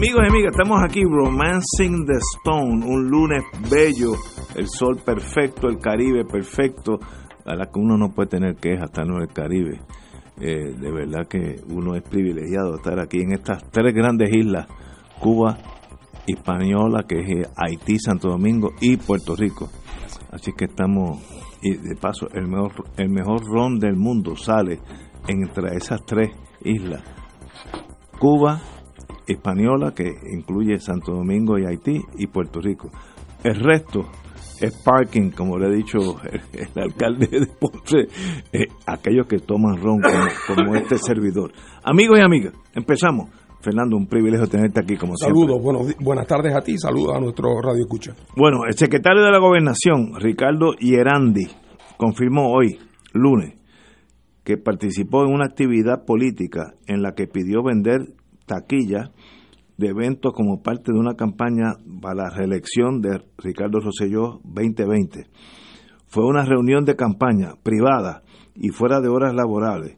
Amigos y amigas, estamos aquí Romancing the Stone, un lunes bello, el sol perfecto, el Caribe perfecto, a la que uno no puede tener quejas hasta no el Caribe. Eh, de verdad que uno es privilegiado estar aquí en estas tres grandes islas, Cuba, Hispaniola, que es Haití, Santo Domingo y Puerto Rico. Así que estamos, y de paso, el mejor, el mejor ron del mundo sale entre esas tres islas. Cuba, Hispaniola, que incluye Santo Domingo y Haití, y Puerto Rico. El resto es parking, como le ha dicho el, el alcalde de Ponce, eh, aquellos que toman ron como, como, este servidor. Amigos y amigas, empezamos. Fernando, un privilegio tenerte aquí como saludos, siempre. Saludos, buenas tardes a ti, saludos a nuestro Radio Escucha. Bueno, el secretario de la Gobernación, Ricardo Hierandi, confirmó hoy, lunes, que participó en una actividad política en la que pidió vender taquillas de eventos como parte de una campaña para la reelección de Ricardo Rosselló 2020. Fue una reunión de campaña privada y fuera de horas laborales.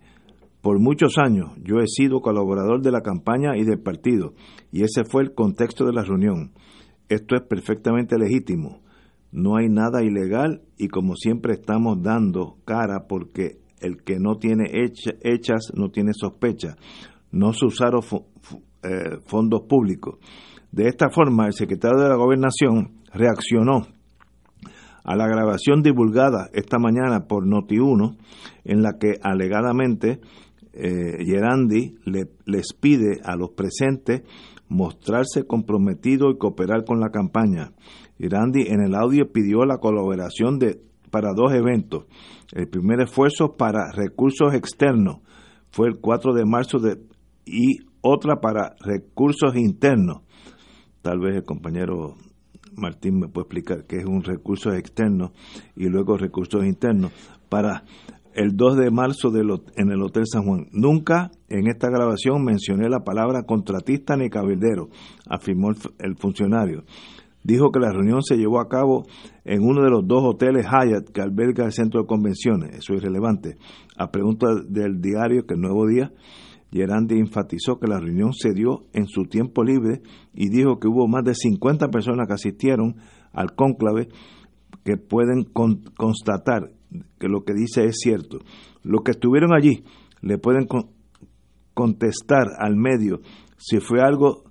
Por muchos años yo he sido colaborador de la campaña y del partido, y ese fue el contexto de la reunión. Esto es perfectamente legítimo. No hay nada ilegal y como siempre estamos dando cara porque el que no tiene hechas no tiene sospecha. No se usaron eh, fondos públicos. De esta forma, el secretario de la Gobernación reaccionó a la grabación divulgada esta mañana por Noti1, en la que alegadamente eh, Gerandi le, les pide a los presentes mostrarse comprometido y cooperar con la campaña. Gerandi en el audio pidió la colaboración de, para dos eventos. El primer esfuerzo para recursos externos fue el 4 de marzo de, y otra para recursos internos. Tal vez el compañero Martín me puede explicar qué es un recurso externo y luego recursos internos para el 2 de marzo en el Hotel San Juan. Nunca en esta grabación mencioné la palabra contratista ni cabildero, afirmó el, el, funcionario. Dijo que la reunión se llevó a cabo en uno de los dos hoteles Hyatt que alberga el centro de convenciones. Eso es relevante. A pregunta del diario, que el Nuevo Día, Gerandi enfatizó que la reunión se dio en su tiempo libre y dijo que hubo más de 50 personas que asistieron al cónclave que pueden con, constatar que lo que dice es cierto. Los que estuvieron allí le pueden con, contestar al medio si fue algo,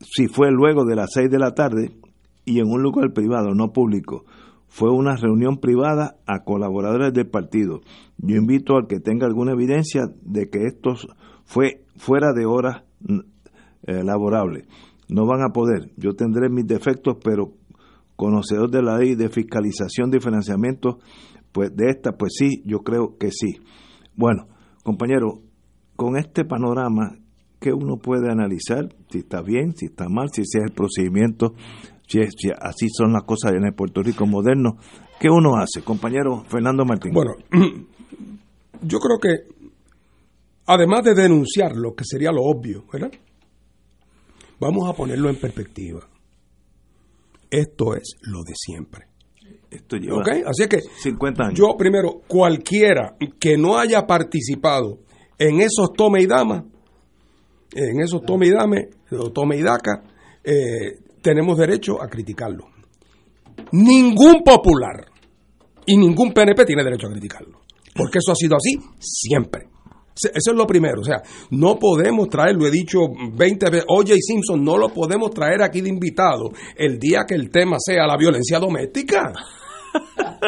si fue luego de las 6 de la tarde y en un lugar privado, no público. Fue una reunión privada a colaboradores del partido. Yo invito al que tenga alguna evidencia de que esto fue fuera de horas eh, laborables. No van a poder. Yo tendré mis defectos, pero conocedor de la ley de fiscalización de financiamiento, pues de esta, pues sí, yo creo que sí. Bueno, compañero, con este panorama, ¿qué uno puede analizar? Si está bien, si está mal, si ese es el procedimiento, si, es, si así son las cosas en el Puerto Rico moderno. ¿Qué uno hace, compañero Fernando Martín? Bueno, yo creo que además de denunciar lo que sería lo obvio, ¿verdad? Vamos a ponerlo en perspectiva. Esto es lo de siempre. Esto lleva ¿Ok? Así que 50 años. yo primero, cualquiera que no haya participado en esos tome y dama, en esos tome y dame, tome y daca, eh, tenemos derecho a criticarlo. Ningún popular y ningún PNP tiene derecho a criticarlo. Porque eso ha sido así siempre. Eso es lo primero. O sea, no podemos traer, lo he dicho 20 veces, Oye Simpson, no lo podemos traer aquí de invitado el día que el tema sea la violencia doméstica.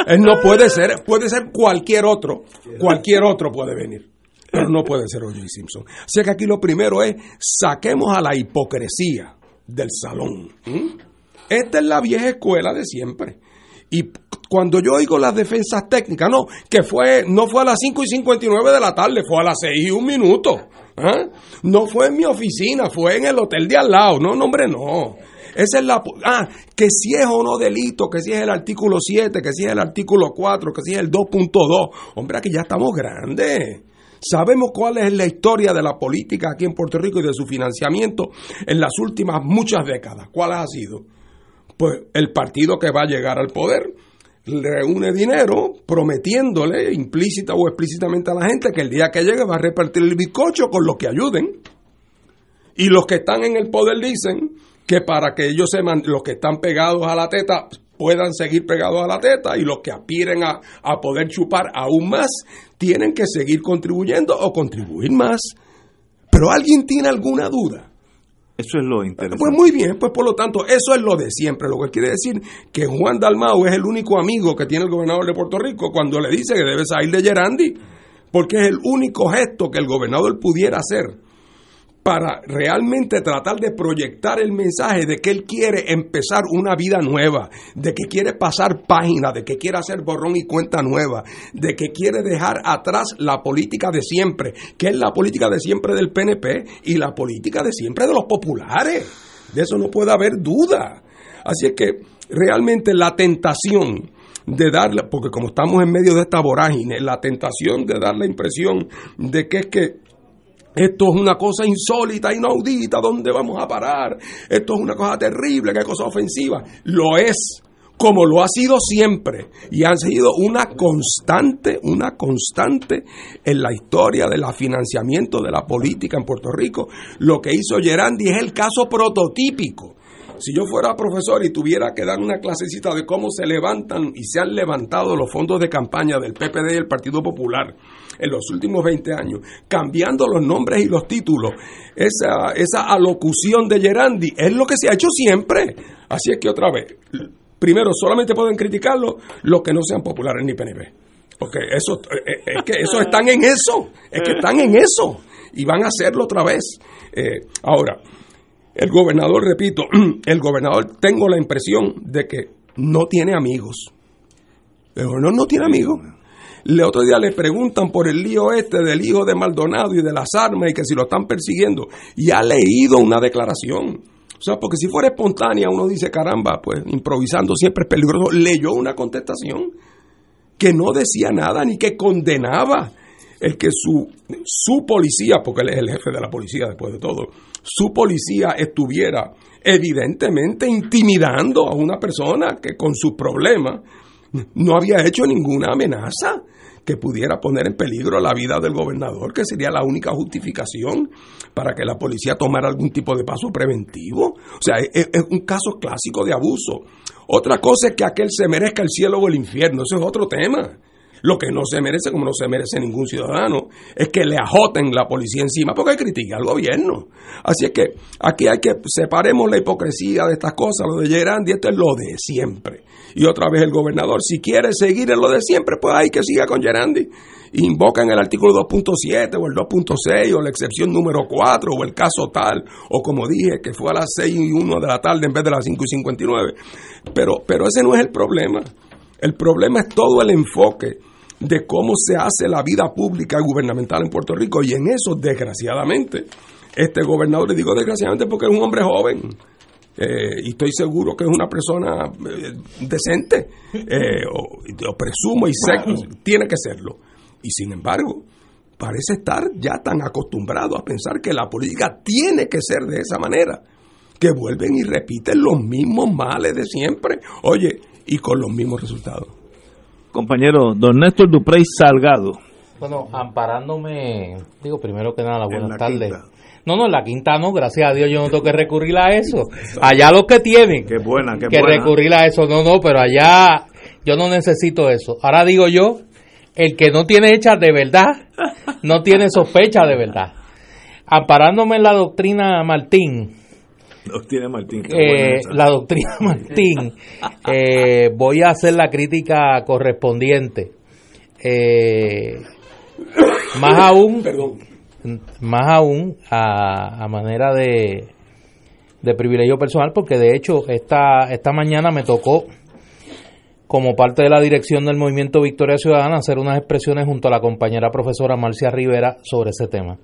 Él no puede ser, puede ser cualquier otro, cualquier otro puede venir, pero no puede ser Oye Simpson. Así que aquí lo primero es, saquemos a la hipocresía del salón. ¿Mm? Esta es la vieja escuela de siempre. Y cuando yo oigo las defensas técnicas, no, que fue, no fue a las 5 y 59 de la tarde, fue a las 6 y un minuto. ¿ah? No fue en mi oficina, fue en el hotel de al lado. No, no, hombre, no. Esa es la. Ah, que si es o no delito, que si es el artículo 7, que si es el artículo 4, que si es el 2.2. Hombre, aquí ya estamos grandes. Sabemos cuál es la historia de la política aquí en Puerto Rico y de su financiamiento en las últimas muchas décadas. ¿Cuál ha sido? Pues el partido que va a llegar al poder reúne dinero prometiéndole implícita o explícitamente a la gente que el día que llegue va a repartir el bizcocho con los que ayuden. Y los que están en el poder dicen que para que ellos se los que están pegados a la teta puedan seguir pegados a la teta y los que aspiren a, a poder chupar aún más tienen que seguir contribuyendo o contribuir más. Pero alguien tiene alguna duda. Eso es lo interesante. Pues muy bien, pues por lo tanto, eso es lo de siempre, lo que quiere decir que Juan Dalmau es el único amigo que tiene el gobernador de Puerto Rico cuando le dice que debe salir de Gerandi, porque es el único gesto que el gobernador pudiera hacer para realmente tratar de proyectar el mensaje de que él quiere empezar una vida nueva, de que quiere pasar página, de que quiere hacer borrón y cuenta nueva, de que quiere dejar atrás la política de siempre, que es la política de siempre del PNP y la política de siempre de los populares. De eso no puede haber duda. Así es que realmente la tentación de darle, porque como estamos en medio de esta vorágine, la tentación de dar la impresión de que es que esto es una cosa insólita, inaudita, ¿dónde vamos a parar? Esto es una cosa terrible, qué cosa ofensiva. Lo es, como lo ha sido siempre, y ha sido una constante, una constante en la historia del financiamiento de la política en Puerto Rico. Lo que hizo Gerandi es el caso prototípico. Si yo fuera profesor y tuviera que dar una clasecita de cómo se levantan y se han levantado los fondos de campaña del PPD y el Partido Popular, en los últimos 20 años, cambiando los nombres y los títulos. Esa, esa alocución de Gerandi es lo que se ha hecho siempre. Así es que otra vez, primero solamente pueden criticarlo los que no sean populares ni PNP. Porque eso, eh, eh, es que esos están en eso, es que están en eso y van a hacerlo otra vez. Eh, ahora, el gobernador, repito, el gobernador tengo la impresión de que no tiene amigos. El gobernador no tiene amigos. Le otro día le preguntan por el lío este del hijo de Maldonado y de las armas y que si lo están persiguiendo. Y ha leído una declaración. O sea, porque si fuera espontánea uno dice, caramba, pues improvisando siempre es peligroso. Leyó una contestación que no decía nada ni que condenaba el que su, su policía, porque él es el jefe de la policía después de todo, su policía estuviera evidentemente intimidando a una persona que con sus problemas no había hecho ninguna amenaza que pudiera poner en peligro la vida del gobernador, que sería la única justificación para que la policía tomara algún tipo de paso preventivo. O sea, es, un caso clásico de abuso. Otra cosa es que aquel se merezca el cielo o el infierno, eso es otro tema. Lo que no se merece, como no se merece ningún ciudadano, es que le ajoten la policía encima porque critica al gobierno. Así es que aquí hay que separemos la hipocresía de estas cosas, lo de Gerandi, esto es lo de siempre. Y otra vez el gobernador, si quiere seguir en lo de siempre, pues hay que siga con Gerandi. Invocan el artículo 2.7 o el 2.6 o la excepción número 4 o el caso tal, o como dije, que fue a las 6 y 1 de la tarde en vez de las 5 y 59. Pero, pero ese no es el problema. El problema es todo el enfoque de cómo se hace la vida pública y gubernamental en Puerto Rico. Y en eso, desgraciadamente, este gobernador, le digo desgraciadamente porque es un hombre joven, eh, y estoy seguro que es una persona eh, decente, eh, o, presumo y sé que tiene que serlo. Y sin embargo, parece estar ya tan acostumbrado a pensar que la política tiene que ser de esa manera, que vuelven y repiten los mismos males de siempre, oye, y con los mismos resultados compañero don Néstor Duprey Salgado. Bueno, amparándome, digo primero que nada, buenas tardes. No, no, en la quinta no, gracias a Dios yo no tengo que recurrir a eso. Allá los que tienen qué buena, qué que recurrir a eso, no, no, pero allá yo no necesito eso. Ahora digo yo, el que no tiene hecha de verdad, no tiene sospecha de verdad. Amparándome en la doctrina Martín, Doctrina Martín. Eh, la doctrina Martín. Eh, voy a hacer la crítica correspondiente. Eh, más aún, más aún a, manera de, de privilegio personal, porque de hecho esta, esta mañana me tocó como parte de la dirección del Movimiento Victoria Ciudadana, hacer unas expresiones junto a la compañera profesora Marcia Rivera sobre ese tema.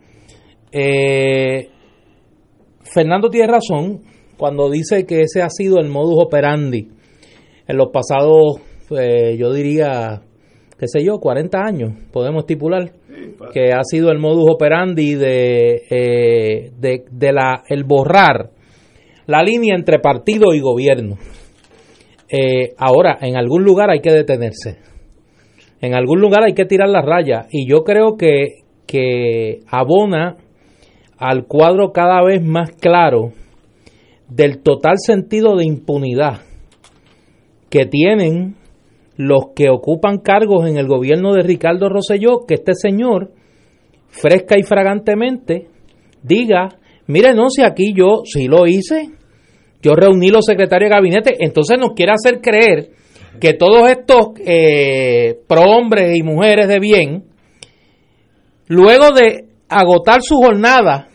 Eh, Fernando tiene razón cuando dice que ese ha sido el modus operandi en los pasados, eh, yo diría, qué sé yo, 40 años, podemos estipular, que ha sido el modus operandi de, eh, de, de la, el borrar la línea entre partido y gobierno. Eh, ahora, en algún lugar hay que detenerse. En algún lugar hay que tirar la raya. Y yo creo que, que abona al cuadro cada vez más claro del total sentido de impunidad que tienen los que ocupan cargos en el gobierno de Ricardo Rosselló, que este señor, fresca y fragantemente, diga, mire, no, si aquí yo sí lo hice, yo reuní los secretarios de gabinete, entonces nos quiere hacer creer que todos estos eh, prohombres y mujeres de bien, luego de agotar su jornada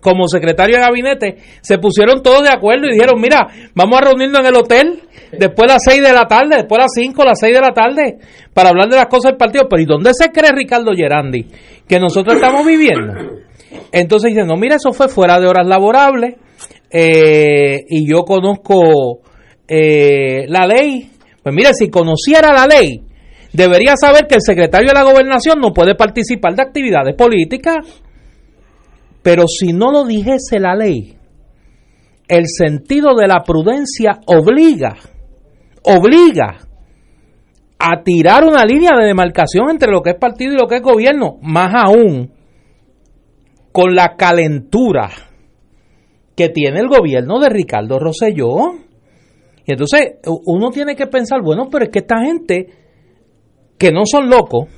como secretario de gabinete, se pusieron todos de acuerdo y dijeron, mira, vamos a reunirnos en el hotel después de las 6 de la tarde, después de las 5, las 6 de la tarde, para hablar de las cosas del partido. Pero ¿y dónde se cree Ricardo Gerandi que nosotros estamos viviendo? Entonces dicen, no, mira, eso fue fuera de horas laborables eh, y yo conozco eh, la ley. Pues mira, si conociera la ley, debería saber que el secretario de la gobernación no puede participar de actividades políticas. Pero si no lo dijese la ley, el sentido de la prudencia obliga, obliga a tirar una línea de demarcación entre lo que es partido y lo que es gobierno, más aún con la calentura que tiene el gobierno de Ricardo Rosselló. Y entonces uno tiene que pensar, bueno, pero es que esta gente que no son locos,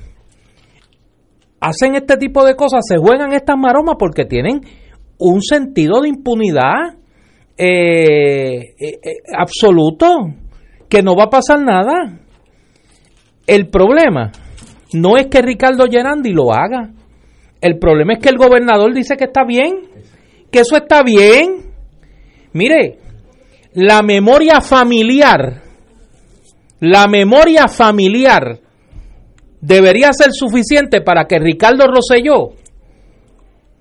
hacen este tipo de cosas, se juegan estas maromas porque tienen un sentido de impunidad eh, eh, eh, absoluto, que no va a pasar nada. El problema no es que Ricardo Gerandi lo haga. El problema es que el gobernador dice que está bien, que eso está bien. Mire, la memoria familiar, la memoria familiar debería ser suficiente para que Ricardo Rosselló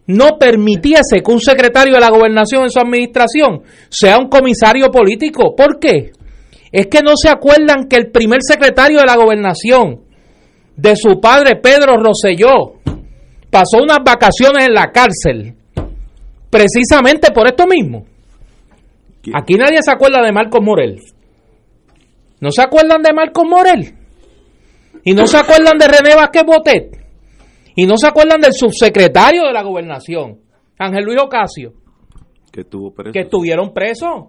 no permitiese que un secretario de la gobernación en su administración sea un comisario político. ¿Por qué? Es que no se acuerdan que el primer secretario de la gobernación de su padre Pedro Rosselló pasó unas vacaciones en la cárcel precisamente por esto mismo. Aquí nadie se acuerda de Marcos Morel. ¿No se acuerdan de Marcos Morel? ¿Y no se acuerdan de René Vázquez Botet? ¿Y no se acuerdan del subsecretario de la gobernación, Ángel Luis Ocasio? Que, estuvo preso. que estuvieron presos.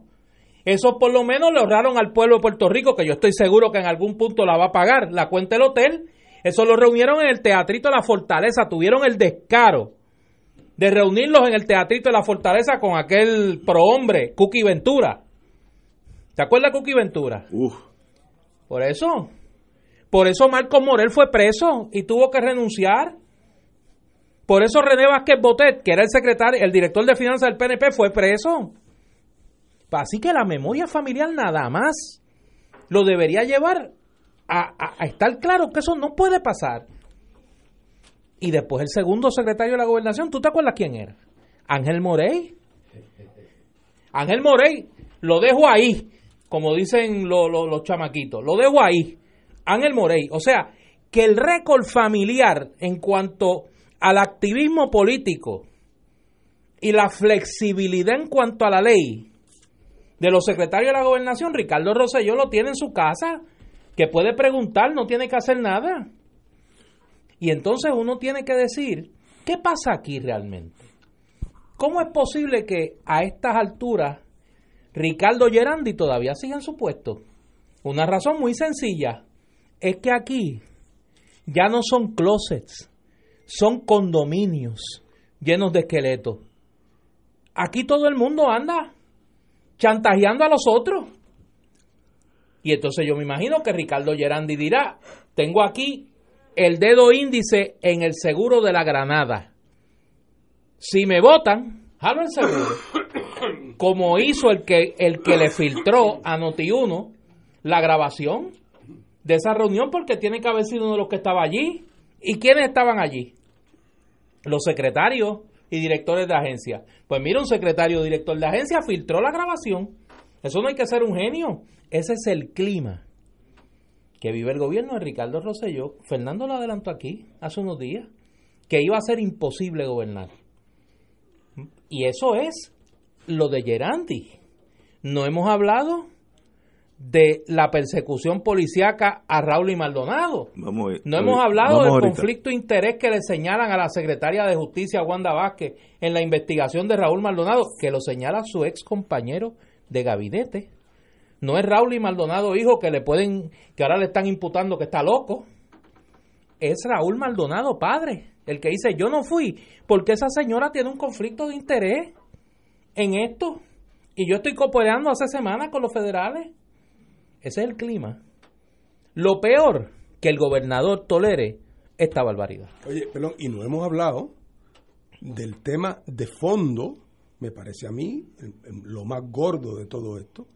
Eso por lo menos le ahorraron al pueblo de Puerto Rico, que yo estoy seguro que en algún punto la va a pagar, la cuenta del hotel. Eso lo reunieron en el Teatrito de la Fortaleza, tuvieron el descaro de reunirlos en el Teatrito de la Fortaleza con aquel prohombre, Cookie Ventura. ¿Te acuerdas de Cookie Ventura? Uf. Por eso. Por eso Marcos Morel fue preso y tuvo que renunciar. Por eso René Vázquez Botet, que era el secretario, el director de finanzas del PNP, fue preso. Así que la memoria familiar nada más lo debería llevar a, estar claro que eso no puede pasar. Y después el segundo secretario de la gobernación, ¿tú te acuerdas quién era? Ángel Morey. Ángel Morey, lo dejo ahí, como dicen lo- lo- los chamaquitos, lo dejo ahí. Ángel Morey. O sea, que el récord familiar en cuanto al activismo político y la flexibilidad en cuanto a la ley de los secretarios de la gobernación, Ricardo Rosselló lo tiene en su casa, que puede preguntar, no tiene que hacer nada. Y entonces uno tiene que decir, ¿qué pasa aquí realmente? ¿Cómo es posible que a estas alturas Ricardo Gerandi todavía siga en su puesto? Una razón muy sencilla, es que aquí ya no son closets, son condominios llenos de esqueletos. Aquí todo el mundo anda chantajeando a los otros. Y entonces yo me imagino que Ricardo Gerandi dirá, tengo aquí el dedo índice en el seguro de la granada. Si me votan, jalo el seguro. Como hizo el que, el que le filtró a Noti1 la grabación de esa reunión porque tiene que haber sido uno de los que estaba allí. ¿Y quiénes estaban allí? Los secretarios y directores de agencia. Pues mira, un secretario o director de agencia filtró la grabación. Eso no hay que ser un genio. Ese es el clima que vive el gobierno de Ricardo Rosselló. Fernando lo adelantó aquí hace unos días, que iba a ser imposible gobernar. Y eso es lo de Gerandi. No hemos hablado de la persecución policíaca a Raúl y Maldonado. Vamos, no hemos hablado vamos del ahorita. conflicto de interés que le señalan a la secretaria de Justicia, Wanda Vázquez, en la investigación de Raúl Maldonado, que lo señala su ex compañero de gabinete. No es Raúl y Maldonado hijo que le pueden, que ahora le están imputando que está loco. Es Raúl Maldonado padre, el que dice yo no fui, porque esa señora tiene un conflicto de interés en esto. Y yo estoy cooperando hace semanas con los federales. Ese es el clima. Lo peor, que el gobernador tolere esta barbaridad. Oye, perdón, y no hemos hablado del tema de fondo, me parece a mí, el- el- lo más gordo de todo esto,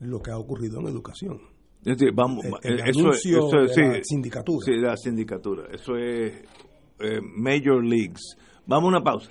lo que ha ocurrido en educación. Es decir, vamos, El- eh, el eso, anuncio eso de la sindicatura. Sí, de la sindicatura. Eso es eh, Major Leagues. Vamos a una pausa.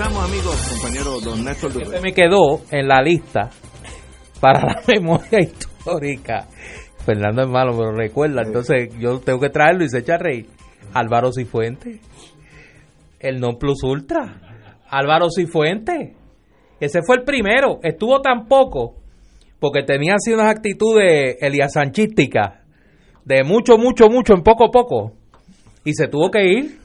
Regresamos, amigos, compañero don Néstor. Se me quedó en la lista para la memoria histórica. Fernando es malo, pero recuerda, entonces yo tengo que traerlo y se echa a reír. Álvaro Cifuente, el non plus ultra. Álvaro Cifuente, ese fue el primero, estuvo tan poco porque tenía así unas actitudes eliasanchísticas de mucho, mucho, mucho en poco, poco y se tuvo que ir.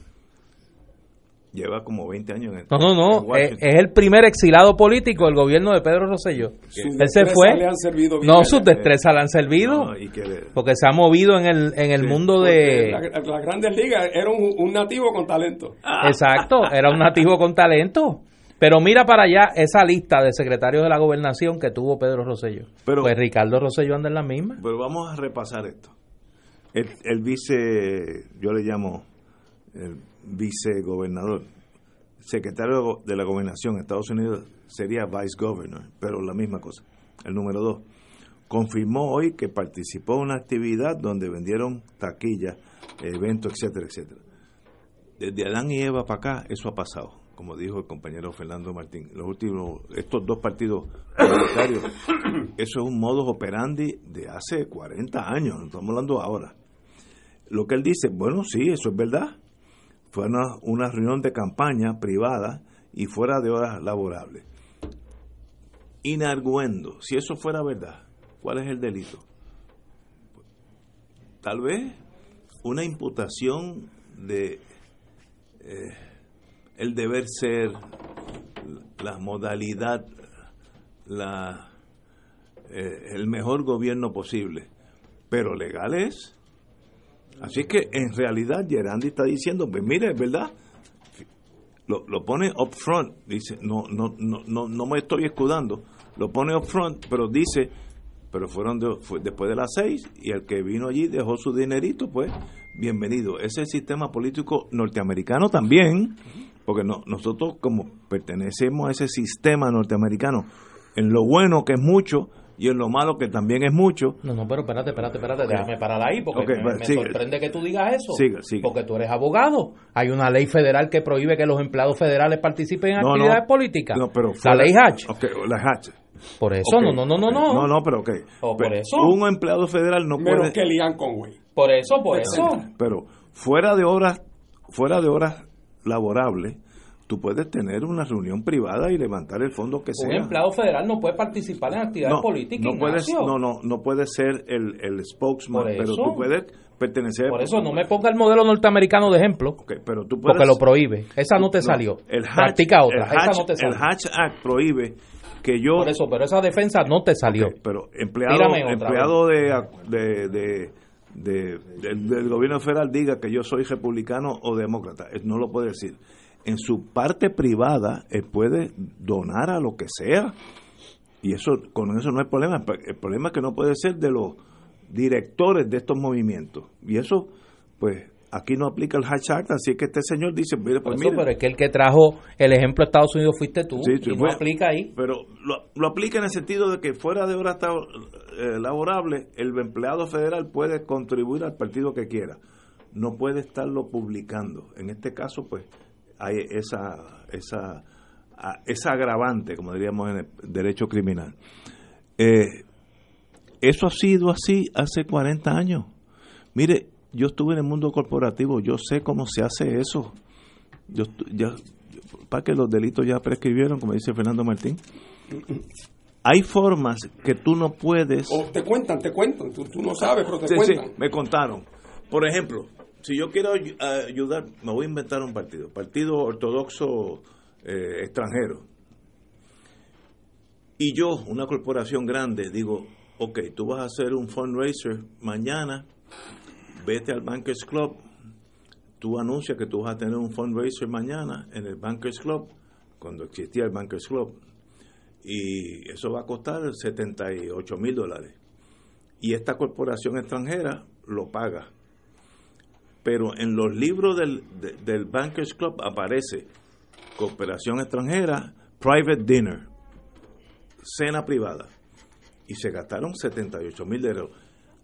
Lleva como 20 años en No, no, no. Es, Washington. es el primer exilado político del gobierno de Pedro Rosselló. Él se fue. le han servido bien No, sus destrezas le han servido. No, y que le- Porque se ha movido en el, en el Sí, mundo de... la- Las grandes ligas era un, un nativo con talento. Exacto, era un nativo con talento. Pero mira para allá esa lista de secretarios de la gobernación que tuvo Pedro Rosselló. Pero- pues Ricardo Rosselló anda en la misma. Pero vamos a repasar esto. El, el vice, yo le llamo el vicegobernador, secretario de la gobernación en Estados Unidos sería vice governor, pero la misma cosa. El número dos, confirmó hoy que participó en una actividad donde vendieron taquillas, eventos, etcétera, etcétera. Desde Adán y Eva para acá, eso ha pasado, como dijo el compañero Fernando Martín. Los últimos, estos dos partidos parlamentarios, eso es un modus operandi de hace 40 años, no estamos hablando ahora. Lo que él dice, bueno, sí, eso es verdad. Fue una, una reunión de campaña privada y fuera de horas laborables. Inarguendo, si eso fuera verdad, ¿cuál es el delito? Tal vez una imputación de eh, el deber ser, la modalidad, la, eh, el mejor gobierno posible, pero legal es. Así que en realidad Gerandi está diciendo, pues mire, es verdad, lo, lo pone up front, dice, no, no, no, no, no me estoy escudando, lo pone up front, pero dice, pero fueron de- fue después de las seis y el que vino allí dejó su dinerito, pues bienvenido. Ese es sistema político norteamericano también, porque no, nosotros como pertenecemos a ese sistema norteamericano, en lo bueno que es mucho y en lo malo que también es mucho, No, no, pero espérate, espérate, espérate, déjame parar ahí porque me, pues, me sorprende que tú digas eso. Sigue, sigue. Porque tú eres abogado. Hay una ley federal que prohíbe que los empleados federales participen en No, actividades no. políticas. No, pero la ley Hatch. Ok, la Hatch. Por eso, no, no, no, no, no. No, no, pero ok. O por Pero eso. Un empleado federal no Menos puede. que Lian Conway. Por eso, por eso. Pero fuera de horas, fuera de horas laborables, tú puedes tener una reunión privada y levantar el fondo que Un sea. empleado federal no puede participar en actividades no, políticas. no puedes, no, no, no puedes ser el, el spokesman, pero tú puedes pertenecer. Por eso no me ponga el modelo norteamericano de ejemplo, Ok, pero tú puedes, porque lo prohíbe. Esa no te salió. El Hatch, Practica otra. el Hatch, Esa no te el salió. Hatch Act prohíbe que yo Por eso, pero esa defensa no te salió. Pero empleado, empleado de, de, de, de, del, del gobierno federal diga que yo soy republicano o demócrata. Él no lo puede decir. En su parte privada, él puede donar a lo que sea. Y eso con eso no hay problema. El problema es que no puede ser de los directores de estos movimientos. Y eso, pues, aquí no aplica el Act, así que este señor dice, mire, pues eso, mire, pero es que el que trajo el ejemplo de Estados Unidos fuiste tú Sí, sí, y no fue- aplica ahí. Pero lo, lo aplica en el sentido de que fuera de horas ta- eh, laborables, el empleado federal puede contribuir al partido que quiera. No puede estarlo publicando. En este caso, pues, hay esa, esa, esa agravante, como diríamos en el derecho criminal. Eh, eso ha sido así hace 40 años. Mire, yo estuve en el mundo corporativo, yo sé cómo se hace eso. Yo, ya, para que los delitos ya prescribieron, como dice Fernando Martín. Hay formas que tú no puedes. O te cuentan, te cuentan. Tú, tú no sabes, pero te Sí, sí, cuentan. me contaron. Por ejemplo, si yo quiero ay- ayudar, me voy a inventar un partido, partido ortodoxo eh, extranjero. Y yo, una corporación grande, digo, ok, tú vas a hacer un fundraiser mañana, vete al Bankers Club, tú anuncias que tú vas a tener un fundraiser mañana en el Bankers Club, cuando existía el Bankers Club, y eso va a costar 78 mil dólares. Y esta corporación extranjera lo paga. Pero en los libros del, de- del Bankers Club aparece cooperación extranjera, private dinner, cena privada. Y se gastaron 78 mil dólares.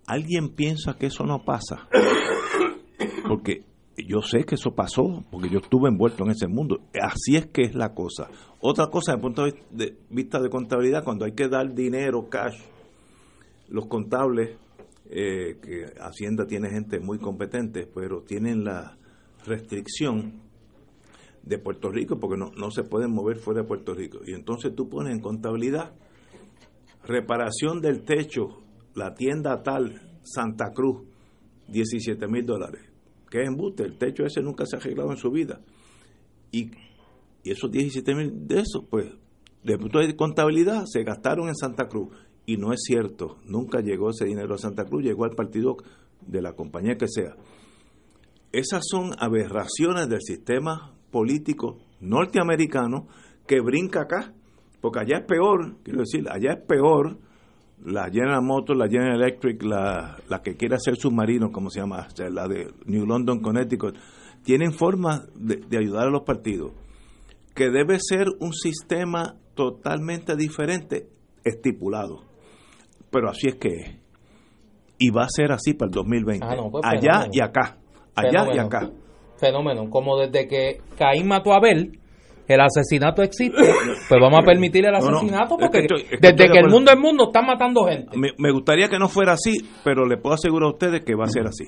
¿Alguien piensa que eso no pasa? Porque yo sé que eso pasó, porque yo estuve envuelto en ese mundo. Así es que es la cosa. Otra cosa, desde el punto de vista de contabilidad, cuando hay que dar dinero, cash, los contables, eh, que Hacienda tiene gente muy competente, pero tienen la restricción de Puerto Rico porque no, no se pueden mover fuera de Puerto Rico. Y entonces tú pones en contabilidad reparación del techo, la tienda tal, Santa Cruz, 17 mil dólares. ¿Qué es embuste? El techo ese nunca se ha arreglado en su vida. Y, y esos 17 mil de esos, pues, de punto de contabilidad, se gastaron en Santa Cruz. Y no es cierto, nunca llegó ese dinero a Santa Cruz, llegó al partido de la compañía que sea. Esas son aberraciones del sistema político norteamericano que brinca acá, porque allá es peor, quiero decir, allá es peor la General Motors, la General Electric, la, la que quiere hacer submarinos, como se llama, la de New London, Connecticut, tienen formas de ayudar a los partidos, que debe ser un sistema totalmente diferente, estipulado. Pero así es que es. Y va a ser así para el 2020. Ah, no, pues, allá fenómeno. y acá. Allá y acá. Fenómeno. Como desde que Caín mató a Abel, el asesinato existe, pues vamos a permitir el No, no, asesinato es que porque estoy- es que desde que el mundo es mundo están matando gente. Me, me gustaría que no fuera así, pero le puedo asegurar a ustedes que va a ser así.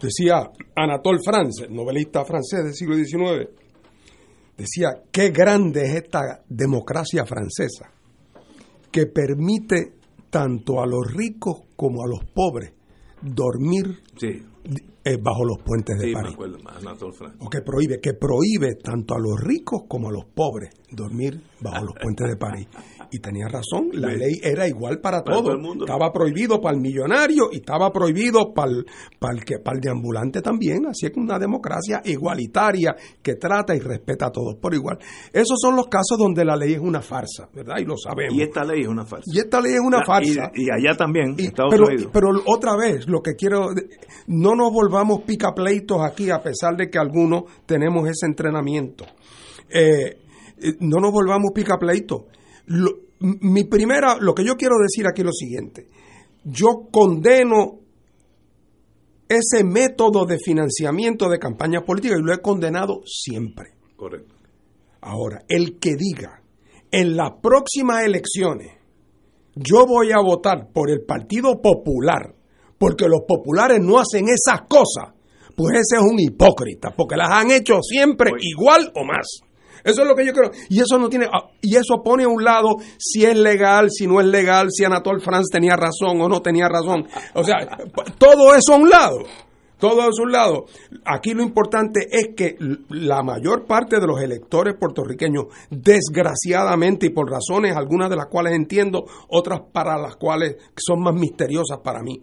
Decía Anatole France, el novelista francés del siglo XIX, decía, qué grande es esta democracia francesa, que permite tanto a los ricos como a los pobres dormir Sí, eh, bajo los puentes de sí, me París. acuerdo. O que prohíbe, que prohíbe tanto a los ricos como a los pobres dormir bajo los puentes de París. Y tenía razón, la Sí. ley era igual para, Para todo. todo el mundo. Estaba prohibido para el millonario y estaba prohibido para el, para el, que, para el deambulante también. Así es que una democracia igualitaria que trata y respeta a todos por igual. Esos son los casos donde la ley es una farsa, ¿verdad? Y lo sabemos. Y esta ley es una farsa. Y esta ley es una farsa. Y, y allá también, Y- Estados pero, Unidos. pero otra vez, lo que quiero, no nos volvamos picapleitos aquí, a pesar de que algunos tenemos ese entrenamiento. Eh, eh, no nos volvamos picapleitos. Lo- m- mi primera, lo que yo quiero decir aquí es lo siguiente. Yo condeno ese método de financiamiento de campañas políticas y lo he condenado siempre. Correcto. Ahora, el que diga en las próximas elecciones yo voy a votar por el Partido Popular porque los populares no hacen esas cosas, pues ese es un hipócrita, porque las han hecho siempre Oye. igual o más. Eso es lo que yo creo. Y eso no tiene ah, y eso pone a un lado si es legal, si no es legal, si Anatole France tenía razón o no tenía razón. O sea, todo eso a un lado. Todo eso a un lado. Aquí lo importante es que la mayor parte de los electores puertorriqueños, desgraciadamente y por razones algunas de las cuales entiendo, otras para las cuales son más misteriosas para mí,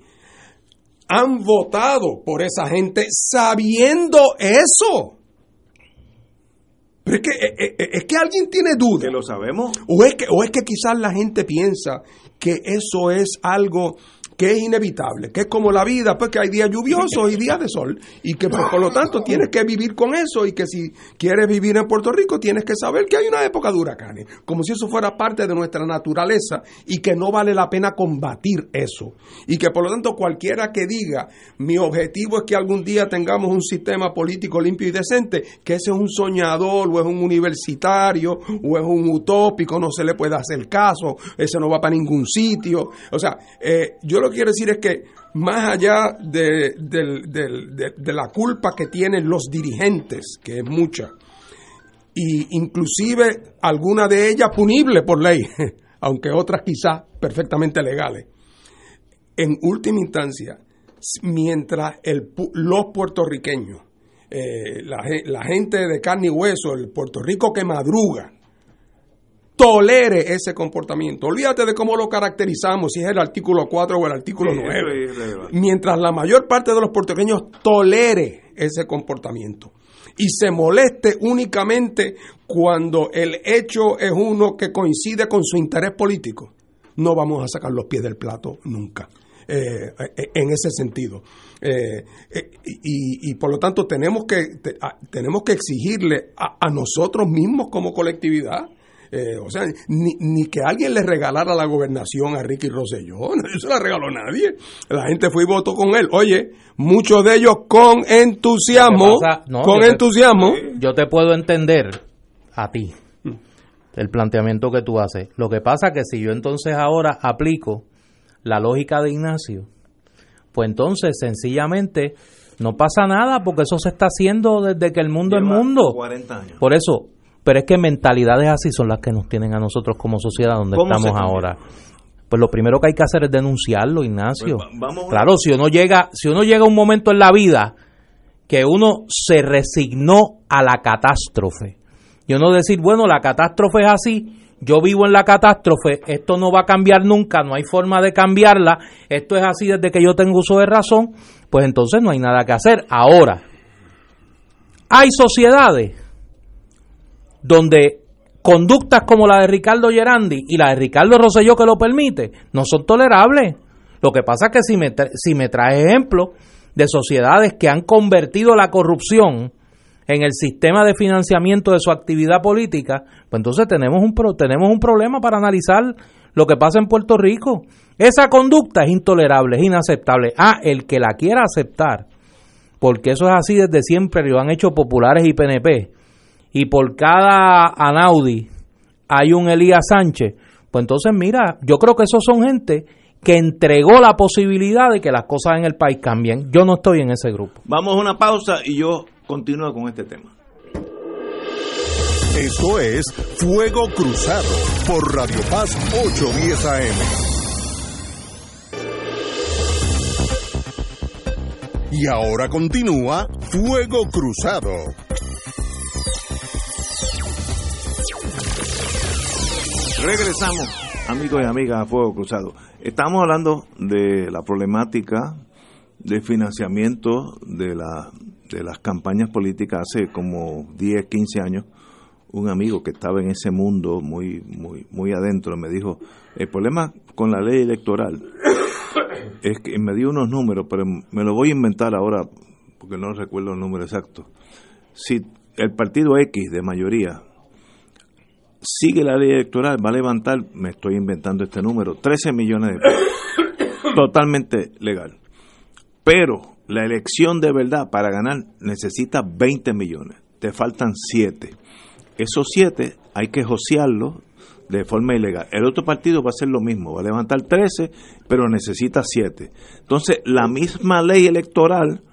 han votado por esa gente sabiendo eso. Pero es que, eh, eh, eh, es que alguien tiene duda. Que lo sabemos. O es que, o es que quizás la gente piensa que eso es algo que es inevitable, que es como la vida, pues que hay días lluviosos y días de sol, y que pues, por lo tanto tienes que vivir con eso, y que si quieres vivir en Puerto Rico tienes que saber que hay una época de huracanes, como si eso fuera parte de nuestra naturaleza y que no vale la pena combatir eso, y que por lo tanto cualquiera que diga mi objetivo es que algún día tengamos un sistema político limpio y decente, que ese es un soñador o es un universitario o es un utópico, no se le puede hacer caso, ese no va para ningún sitio, o sea, eh, yo lo quiero decir es que más allá de, la culpa que tienen los dirigentes, que es mucha, y inclusive alguna de ellas punible por ley, aunque otras quizás perfectamente legales, en última instancia, mientras los puertorriqueños, eh, la gente de carne y hueso, el Puerto Rico que madruga, tolere ese comportamiento. Olvídate de cómo lo caracterizamos, si es el artículo 4 o el artículo 9. Mientras la mayor parte de los puertorriqueños tolere ese comportamiento y se moleste únicamente cuando el hecho es uno que coincide con su interés político, no vamos a sacar los pies del plato nunca. Eh, eh, en ese sentido. Eh, y, por lo tanto tenemos que, tenemos que exigirle a nosotros mismos como colectividad eh, o sea, ni, ni, que alguien le regalara la gobernación a Ricky Rosselló, no se la regaló nadie. La gente fue y votó con él. Oye, muchos de ellos con entusiasmo, con entusiasmo. yo te puedo entender a ti el planteamiento que tú haces. Lo que pasa que si yo entonces ahora aplico la lógica de Ignacio, pues entonces sencillamente no pasa nada porque eso se está haciendo desde que el mundo es mundo. 40 años. Por eso, pero es que mentalidades así son las que nos tienen a nosotros como sociedad donde estamos ahora. Pues lo primero que hay que hacer es denunciarlo, Ignacio. Pues claro, si uno llega, si uno llega a un momento en la vida que uno se resignó a la catástrofe y uno decir, bueno, la catástrofe es así, yo vivo en la catástrofe, esto no va a cambiar nunca, no hay forma de cambiarla, esto es así desde que yo tengo uso de razón, pues entonces no hay nada que hacer. Ahora, hay sociedades donde conductas como la de Ricardo Gerandi y la de Ricardo Rosselló que lo permite no son tolerables. Lo que pasa es que si me, si me trae ejemplos de sociedades que han convertido la corrupción en el sistema de financiamiento de su actividad política, pues entonces tenemos un, tenemos un problema para analizar lo que pasa en Puerto Rico. Esa conducta es intolerable, es inaceptable. Ah, el que la quiera aceptar, porque eso es así desde siempre, lo han hecho populares y PNP, y por cada Anaudi hay un Elías Sánchez, pues entonces mira, yo creo que esos son gente que entregó la posibilidad de que las cosas en el país cambien. Yo no estoy en ese grupo. Vamos a una pausa y yo continúo con este tema. Esto es Fuego Cruzado por Radio Paz 810 AM. Y ahora continúa Fuego Cruzado. Regresamos, amigos y amigas a Fuego Cruzado. Estamos hablando de la problemática de financiamiento de, de las campañas políticas hace como 10, 15 años. Un amigo que estaba en ese mundo muy, muy, muy adentro me dijo, el problema con la ley electoral es que me dio unos números, pero me lo voy a inventar ahora porque no recuerdo el número exacto. Si el partido X de mayoría sigue la ley electoral, va a levantar, me estoy inventando este número, 13 millones de pesos. Totalmente legal. Pero la elección de verdad para ganar necesita 20 millones. Te faltan 7. Esos 7 hay que josearlos de forma ilegal. El otro partido va a hacer lo mismo, va a levantar 13, pero necesita 7. Entonces, la misma ley electoral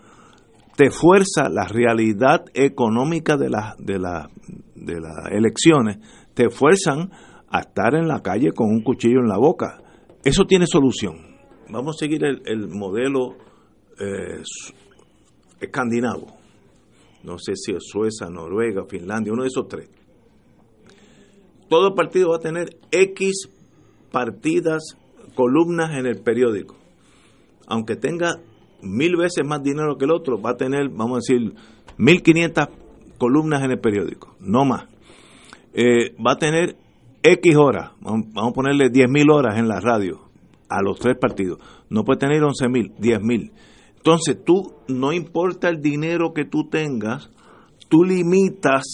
te fuerza la realidad económica de, la, de, la, de las elecciones te fuerzan a estar en la calle con un cuchillo en la boca. Eso tiene solución. Vamos a seguir el, modelo eh, escandinavo. No sé si es Suecia, Noruega, Finlandia, uno de esos tres. Todo partido va a tener X partidas, columnas en el periódico. Aunque tenga mil veces más dinero que el otro, va a tener, vamos a decir, 1500 columnas en el periódico, no más. Eh, va a tener X horas, vamos a ponerle 10.000 horas en la radio a los tres partidos. No puede tener 11.000, 10.000. Entonces tú, no importa el dinero que tú tengas, tú limitas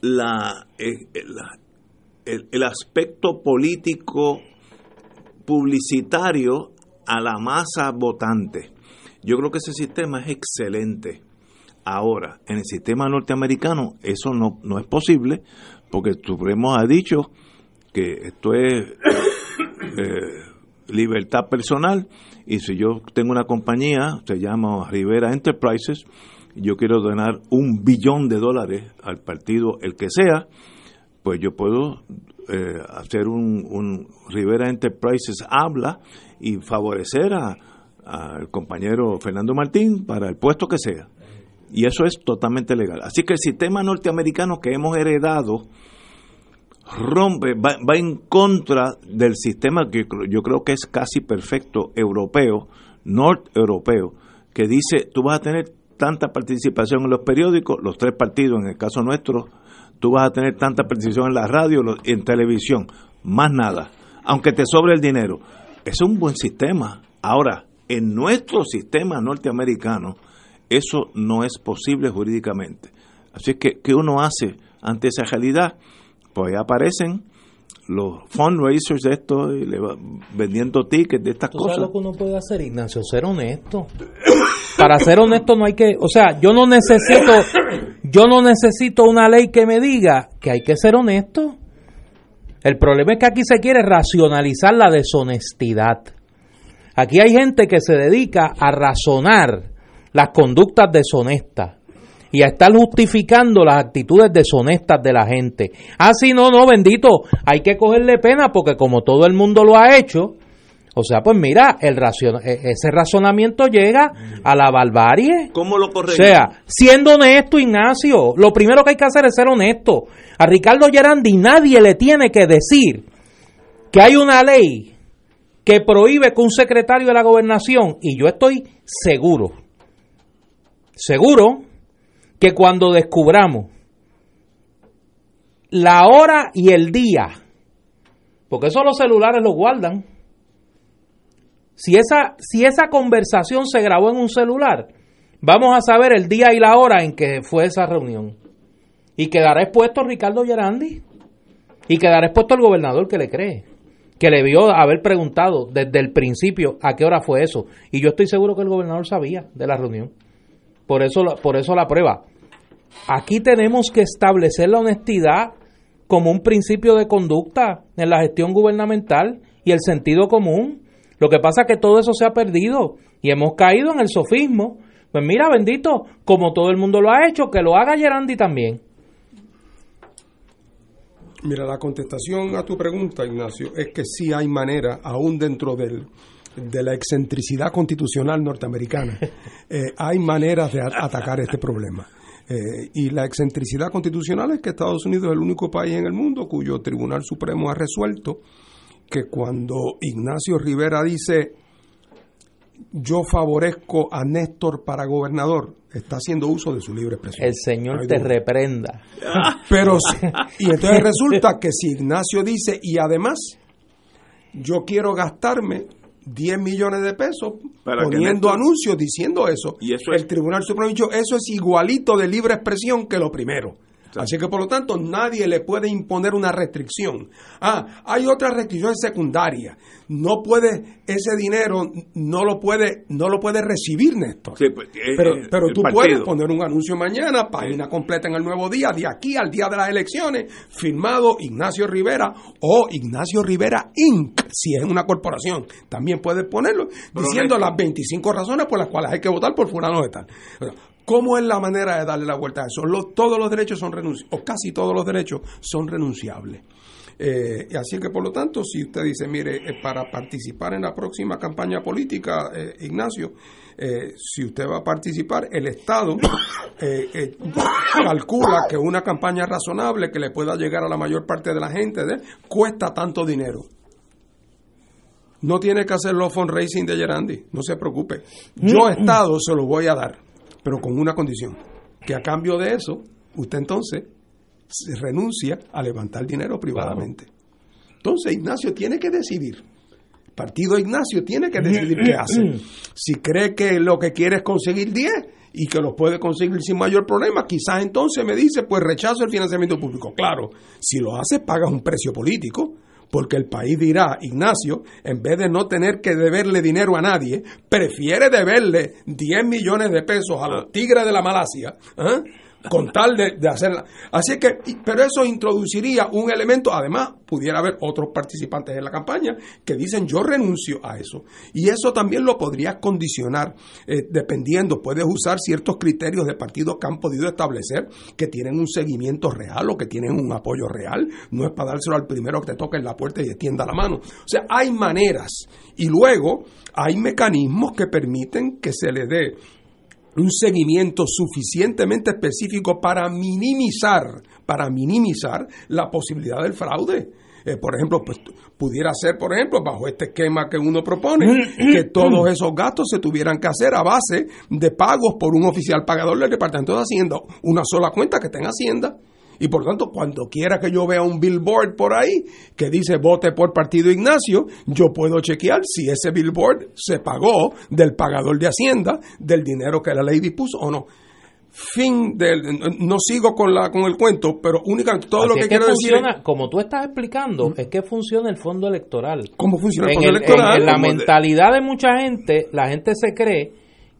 la, eh, el, el aspecto político publicitario a la masa votante. Yo creo que ese sistema es excelente. Ahora, en el sistema norteamericano eso no, no es posible porque el Supremo ha dicho que esto es eh, libertad personal y si yo tengo una compañía, se llama Rivera Enterprises, yo quiero donar un billón de dólares al partido, el que sea, pues yo puedo eh, hacer un, un, Rivera Enterprises habla y favorecer al compañero Fernando Martín para el puesto que sea. Y eso es totalmente legal. Así que el sistema norteamericano que hemos heredado rompe, va, en contra del sistema que yo creo que es casi perfecto europeo, europeo que dice tú vas a tener tanta participación en los periódicos, los tres partidos, en el caso nuestro, tú vas a tener tanta participación en la radio, en televisión, más nada, aunque te sobre el dinero. Es un buen sistema. Ahora, en nuestro sistema norteamericano, eso no es posible jurídicamente. Así que, ¿qué uno hace ante esa realidad? Pues ahí aparecen los fundraisers de esto, y le va vendiendo tickets de estas ¿Tú cosas. sabes lo que uno puede hacer, Ignacio? Ser honesto. Para ser honesto no hay que, o sea, yo no necesito, yo no necesito una ley que me diga que hay que ser honesto. El problema es que aquí se quiere racionalizar la deshonestidad. Aquí hay gente que se dedica a razonar las conductas deshonestas y a estar justificando las actitudes deshonestas de la gente. Ah, sí, no, no, bendito, hay que cogerle pena porque como todo el mundo lo ha hecho, o sea, pues mira, el racion e, ese razonamiento llega a la barbarie. ¿Cómo lo O corregimos? sea, siendo honesto, Ignacio, lo primero que hay que hacer es ser honesto. A Ricardo Gerandi nadie le tiene que decir que hay una ley que prohíbe que un secretario de la gobernación, y yo estoy seguro, seguro que cuando descubramos la hora y el día, porque eso los celulares lo guardan, si esa, si esa conversación se grabó en un celular, vamos a saber el día y la hora en que fue esa reunión. Y quedará expuesto Ricardo Gerandi. Y quedará expuesto el gobernador que le cree. Que le vio haber preguntado desde el principio a qué hora fue eso. Y yo estoy seguro que el gobernador sabía de la reunión. Por eso, por eso la prueba. Aquí tenemos que establecer la honestidad como un principio de conducta en la gestión gubernamental y el sentido común. Lo que pasa es que todo eso se ha perdido y hemos caído en el sofismo. Pues mira, bendito, como todo el mundo lo ha hecho, que lo haga Gerandi también. Mira, la contestación a tu pregunta, Ignacio, es que sí hay manera, aún dentro del, de la excentricidad constitucional norteamericana, eh, hay maneras de atacar este problema. Eh, y la excentricidad constitucional es que Estados Unidos es el único país en el mundo cuyo Tribunal Supremo ha resuelto que cuando Ignacio Rivera dice yo favorezco a Néstor para gobernador, está haciendo uso de su libre expresión. El Señor No te reprenda. Pero y entonces resulta que si Ignacio dice, y además, yo quiero gastarme 10 millones de pesos Para poniendo anuncios diciendo eso, Y eso el Tribunal Supremo dicho, eso es igualito de libre expresión que lo primero. Así que por lo tanto nadie le puede imponer una restricción. Ah, hay otras restricciones secundarias. No puede ese dinero no lo puede no lo puede recibir Néstor. Sí, pues, eh, Pero, eh, pero tú partido. puedes poner un anuncio mañana, página completa en el nuevo día, de aquí al día de las elecciones, firmado Ignacio Rivera o Ignacio Rivera Inc., si es una corporación. También puedes ponerlo diciendo Néstor- las 25 razones por las cuales hay que votar por fulano de tal. ¿Cómo es la manera de darle la vuelta a eso? Todos los derechos son renunciables, o casi todos los derechos son renunciables. Eh, y así que, por lo tanto, si usted dice, mire, eh, para participar en la próxima campaña política, eh, Ignacio, eh, si usted va a participar, el Estado calcula que una campaña razonable que le pueda llegar a la mayor parte de la gente de- cuesta tanto dinero. No tiene que hacer los fundraising de Gerandi, no se preocupe. Yo Estado se lo voy a dar, pero con una condición, que a cambio de eso, usted entonces se renuncia a levantar dinero privadamente. Entonces Ignacio tiene que decidir. El partido Ignacio tiene que decidir qué hace. Si cree que lo que quiere es conseguir 10 y que los puede conseguir sin mayor problema, quizás entonces me dice, pues rechazo el financiamiento público. Claro, si lo hace pagas un precio político, porque el país dirá, Ignacio, en vez de no tener que deberle dinero a nadie, prefiere deberle 10 millones de pesos a los tigres de la Malasia, ¿eh? Con tal de, hacerla. Así que, pero eso introduciría un elemento, además, pudiera haber otros participantes en la campaña que dicen yo renuncio a eso. Y eso también lo podrías condicionar, eh, dependiendo, puedes usar ciertos criterios de partidos que han podido establecer que tienen un seguimiento real o que tienen un apoyo real. No es para dárselo al primero que te toque en la puerta y extienda la mano. O sea, hay maneras. Y luego hay mecanismos que permiten que se le dé un seguimiento suficientemente específico para minimizar, para minimizar la posibilidad del fraude. Eh, por ejemplo, pues, pudiera ser, por ejemplo, bajo este esquema que uno propone, que todos esos gastos se tuvieran que hacer a base de pagos por un oficial pagador del Departamento de Hacienda, una sola cuenta que en Hacienda. Y por tanto, cuando quiera que yo vea un billboard por ahí que dice vote por partido Ignacio, yo puedo chequear si ese billboard se pagó del pagador de Hacienda, del dinero que la ley dispuso o no. Fin del. No sigo con, la, con el cuento, pero únicamente todo Así lo que, es quiero decir funciona, es como tú estás explicando, es que funciona el fondo electoral. cómo funciona el En, fondo el- electoral. en- en la mentalidad de mucha gente, la gente se cree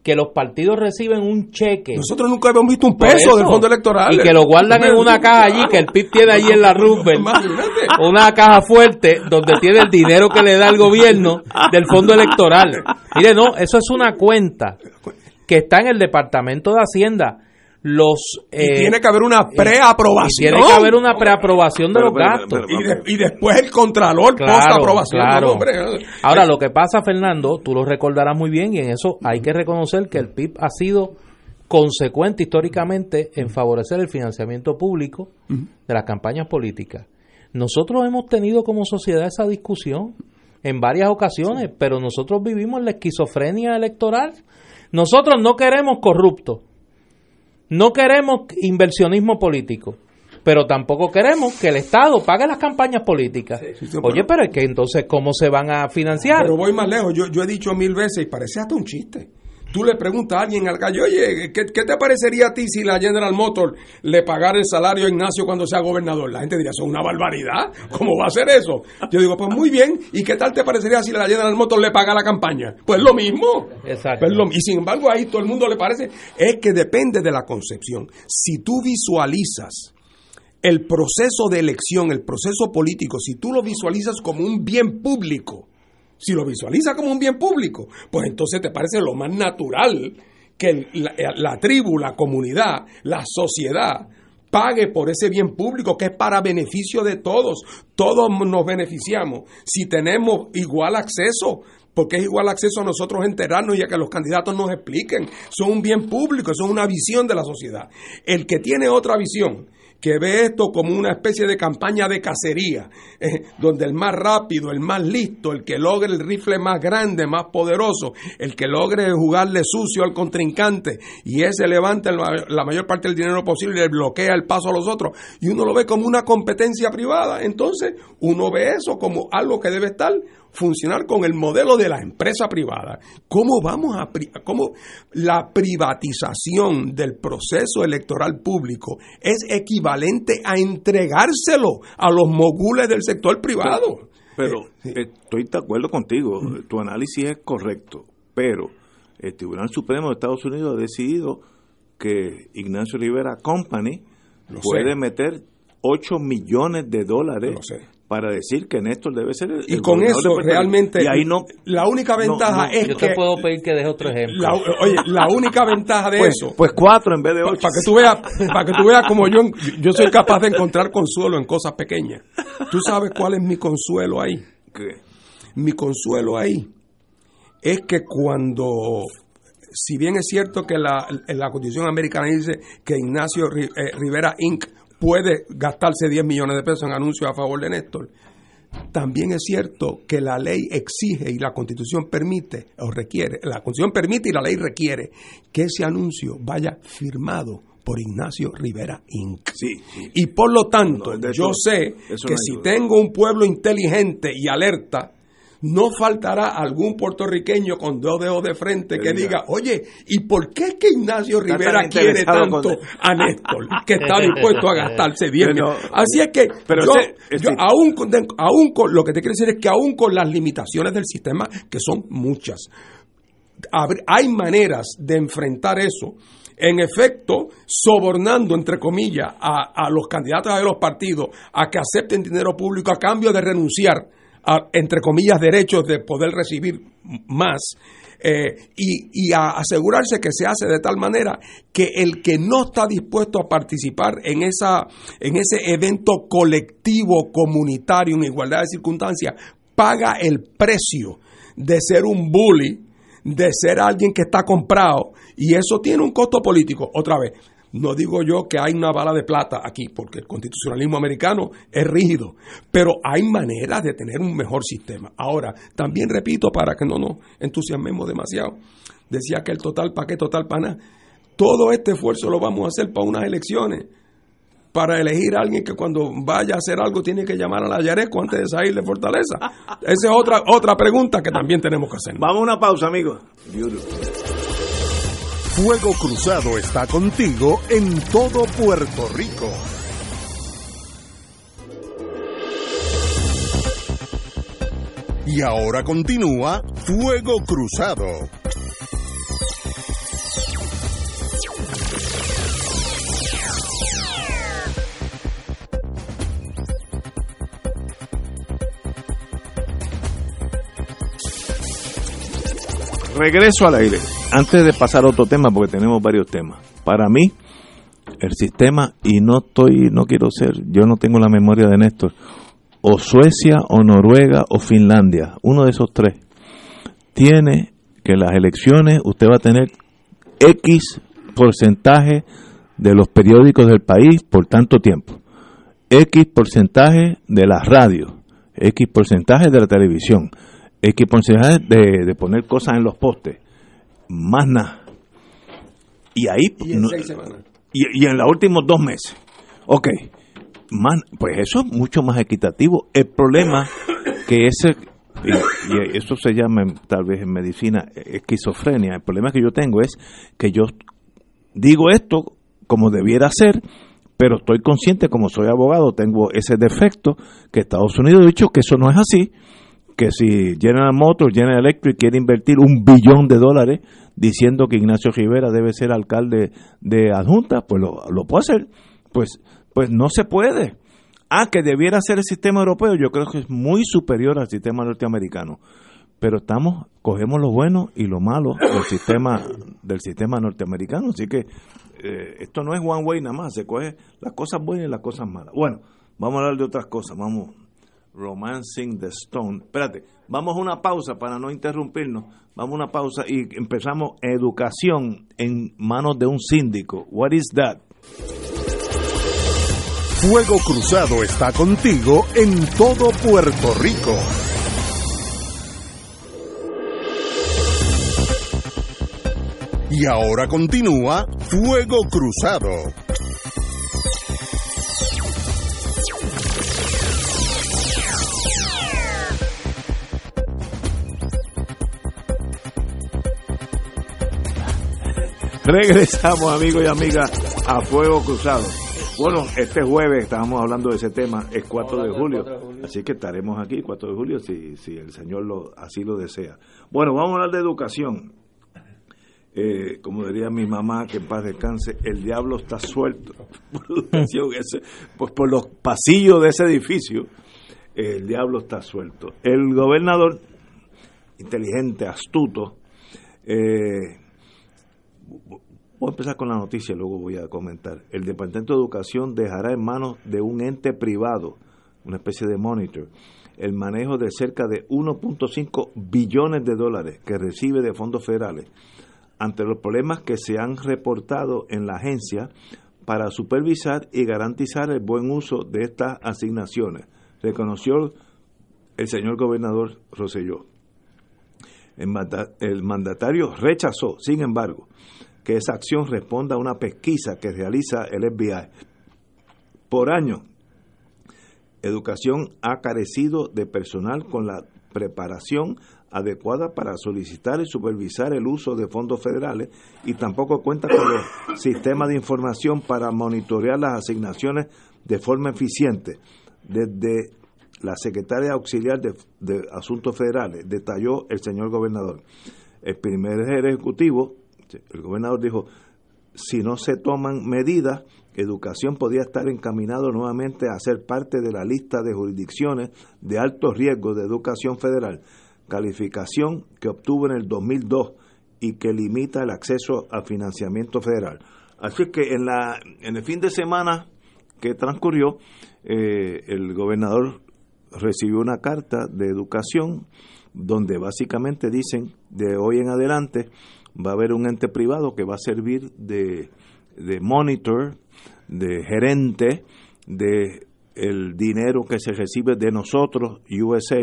que los partidos reciben un cheque. Nosotros nunca habíamos visto un peso eso, del fondo electoral. Y que lo guardan en una caja allí, que el PIB tiene allí en la Roosevelt. Una caja fuerte donde tiene el dinero que le da el gobierno del fondo electoral. Mire, no, eso es una cuenta que está en el Departamento de Hacienda. Los Y eh, tiene que haber una y preaprobación. tiene que haber una preaprobación de Pero, los pero, gastos. pero, Y, de- y después el contralor Claro, post-aprobación. claro. No, hombre. Ahora, lo que pasa, Fernando, tú lo recordarás muy bien y en eso hay que reconocer que el PIB ha sido consecuente históricamente en favorecer el financiamiento público de las campañas políticas. Nosotros hemos tenido como sociedad esa discusión en varias ocasiones, pero nosotros vivimos la esquizofrenia electoral. Nosotros no queremos corruptos, no queremos inversionismo político, pero tampoco queremos que el Estado pague las campañas políticas. sí, sí, Oye, pero es que entonces, ¿cómo se van a financiar? Pero voy más lejos. Yo, yo he dicho mil veces y parece hasta un chiste. Tú le preguntas a alguien al calle, oye, ¿qué, qué te parecería a ti si la General Motors le pagara el salario a Ignacio cuando sea gobernador? La gente diría, eso es una barbaridad. ¿Cómo va a ser eso? Yo digo, pues muy bien. ¿Y qué tal te parecería si la General Motors le paga la campaña? Pues lo mismo. Exacto. Pues lo- y sin embargo, ahí todo el mundo le parece. Es que depende de la concepción. Si tú visualizas el proceso de elección, el proceso político, si tú lo visualizas como un bien público, si lo visualizas como un bien público, pues entonces te parece lo más natural que la, la tribu, la comunidad, la sociedad pague por ese bien público que es para beneficio de todos. Todos nos beneficiamos si tenemos igual acceso. Porque es igual acceso a nosotros enterarnos y a que los candidatos nos expliquen. Son un bien público, son una visión de la sociedad. El que tiene otra visión, que ve esto como una especie de campaña de cacería, eh, donde el más rápido, el más listo, el que logre el rifle más grande, más poderoso, el que logre jugarle sucio al contrincante y ese levanta la, la mayor parte del dinero posible le bloquea el paso a los otros, y uno lo ve como una competencia privada, entonces uno ve eso como algo que debe estar funcionar con el modelo de la empresa privada. ¿Cómo vamos a cómo la privatización del proceso electoral público es equivalente a entregárselo a los mogules del sector privado? Pero Eh, sí. estoy de acuerdo contigo, tu análisis es correcto, pero el Tribunal Supremo de Estados Unidos ha decidido que Ignacio Rivera Company Lo puede sé. meter 8 millones de dólares. Para decir que Néstor debe ser el Y el con eso realmente y ahí no la única ventaja no, es Yo que te puedo pedir que deje otro ejemplo. la, oye, la única ventaja de pues, eso pues cuatro en vez de ocho para que tú veas para que tú veas como yo yo soy capaz de encontrar consuelo en cosas pequeñas. ¿Tú sabes cuál es mi consuelo ahí? Que- Mi consuelo ahí es que cuando, si bien es cierto que la, la Constitución americana dice que Ignacio eh, Rivera Inc. puede gastarse 10 millones de pesos en anuncios a favor de Néstor, también es cierto que la ley exige y la constitución permite o requiere, la constitución permite y la ley requiere que ese anuncio vaya firmado por Ignacio Rivera Inc. Sí, Y por lo tanto, No, yo sé que si tengo un pueblo inteligente y alerta, no faltará algún puertorriqueño con dos dedos de frente que diga, oye, ¿y por qué es que Ignacio Rivera quiere tanto con- a Néstor que está dispuesto a gastarse 10 Pero- millones? Así es que pero yo, ese- ese- yo aún, con, aún con, lo que te quiero decir es que aún con las limitaciones del sistema, que son muchas, hay maneras de enfrentar eso. En efecto, sobornando, entre comillas, a, a los candidatos de los partidos a que acepten dinero público a cambio de renunciar entre comillas, derechos de poder recibir más. eh, y, y a asegurarse que se hace de tal manera que el que no está dispuesto a participar en esa en ese evento colectivo comunitario en igualdad de circunstancias paga el precio de ser un bully de ser alguien que está comprado y eso tiene un costo político. Otra vez, no digo yo que hay una bala de plata aquí, porque el constitucionalismo americano es rígido, pero hay maneras de tener un mejor sistema. Ahora, también repito, para que no nos entusiasmemos demasiado, decía que el total para qué, total para nada. Todo este esfuerzo lo vamos a hacer para unas elecciones, para elegir a alguien que cuando vaya a hacer algo tiene que llamar a la Yareco antes de salir de Fortaleza. Esa es otra, otra pregunta que también tenemos que hacer. Vamos a una pausa, amigos. Fuego Cruzado está contigo en todo Puerto Rico. Y ahora continúa Fuego Cruzado. Regreso al aire. Antes de pasar a otro tema, porque tenemos varios temas. Para mí, el sistema, y no estoy, no quiero ser, yo no tengo la memoria de Néstor, o Suecia, o Noruega, o Finlandia, uno de esos tres, tiene que las elecciones usted va a tener X porcentaje de los periódicos del país por tanto tiempo, X porcentaje de las radios, X porcentaje de la televisión, X porcentaje de, de poner cosas en los postes, más nada. Y ahí Y en no- seis semanas. y, y en los últimos dos meses. Ok, man, pues eso es mucho más equitativo. El problema que ese, y, y eso se llama tal vez en medicina esquizofrenia, el problema que yo tengo es que yo digo esto como debiera ser, pero estoy consciente, como soy abogado, tengo ese defecto, que Estados Unidos ha dicho que eso no es así, que si General Motors, General Electric quiere invertir un billón de dólares diciendo que Ignacio Rivera debe ser alcalde de adjunta, pues lo, puede hacer. Pues, pues no se puede. Ah, que debiera ser el sistema europeo, yo creo que es muy superior al sistema norteamericano. Pero estamos, cogemos lo bueno y lo malo del sistema, del sistema norteamericano. Así que eh, esto no es one way nada más, se coge las cosas buenas y las cosas malas. Bueno, vamos a hablar de otras cosas, vamos. Romancing the Stone. Espérate, vamos a una pausa para no interrumpirnos. Vamos a una pausa y empezamos educación en manos de un síndico. What is that? Fuego Cruzado está contigo en todo Puerto Rico. Y ahora continúa Fuego Cruzado. Regresamos, amigos y amigas, a Fuego Cruzado. Bueno, este jueves estábamos hablando de ese tema, es 4 de julio, así que estaremos aquí 4 de julio si, si el Señor lo, así lo desea. Bueno, vamos a hablar de educación. Eh, como diría mi mamá, que en paz descanse, el diablo está suelto. Por educación, ese- pues por los pasillos de ese edificio, el diablo está suelto. El gobernador, inteligente, astuto, eh, Voy a empezar con la noticia, luego voy a comentar. El Departamento de Educación dejará en manos de un ente privado, una especie de monitor, el manejo de cerca de 1.5 billones de dólares que recibe de fondos federales ante los problemas que se han reportado en la agencia para supervisar y garantizar el buen uso de estas asignaciones. Reconoció el señor gobernador Roselló. El mandatario rechazó, sin embargo, que esa acción responda a una pesquisa que realiza el FBI. Por año, Educación ha carecido de personal con la preparación adecuada para solicitar y supervisar el uso de fondos federales y tampoco cuenta con los sistemas de información para monitorear las asignaciones de forma eficiente. Desde la secretaria auxiliar de, Asuntos Federales, detalló el señor gobernador. El primer ejecutivo, el gobernador dijo, si no se toman medidas, educación podría estar encaminado nuevamente a ser parte de la lista de jurisdicciones de alto riesgo de educación federal, calificación que obtuvo en el 2002 y que limita el acceso al financiamiento federal. Así que en, la, en el fin de semana que transcurrió, eh, el gobernador recibió una carta de educación donde básicamente dicen de hoy en adelante va a haber un ente privado que va a servir de, de monitor, de gerente de el dinero que se recibe de nosotros, USA,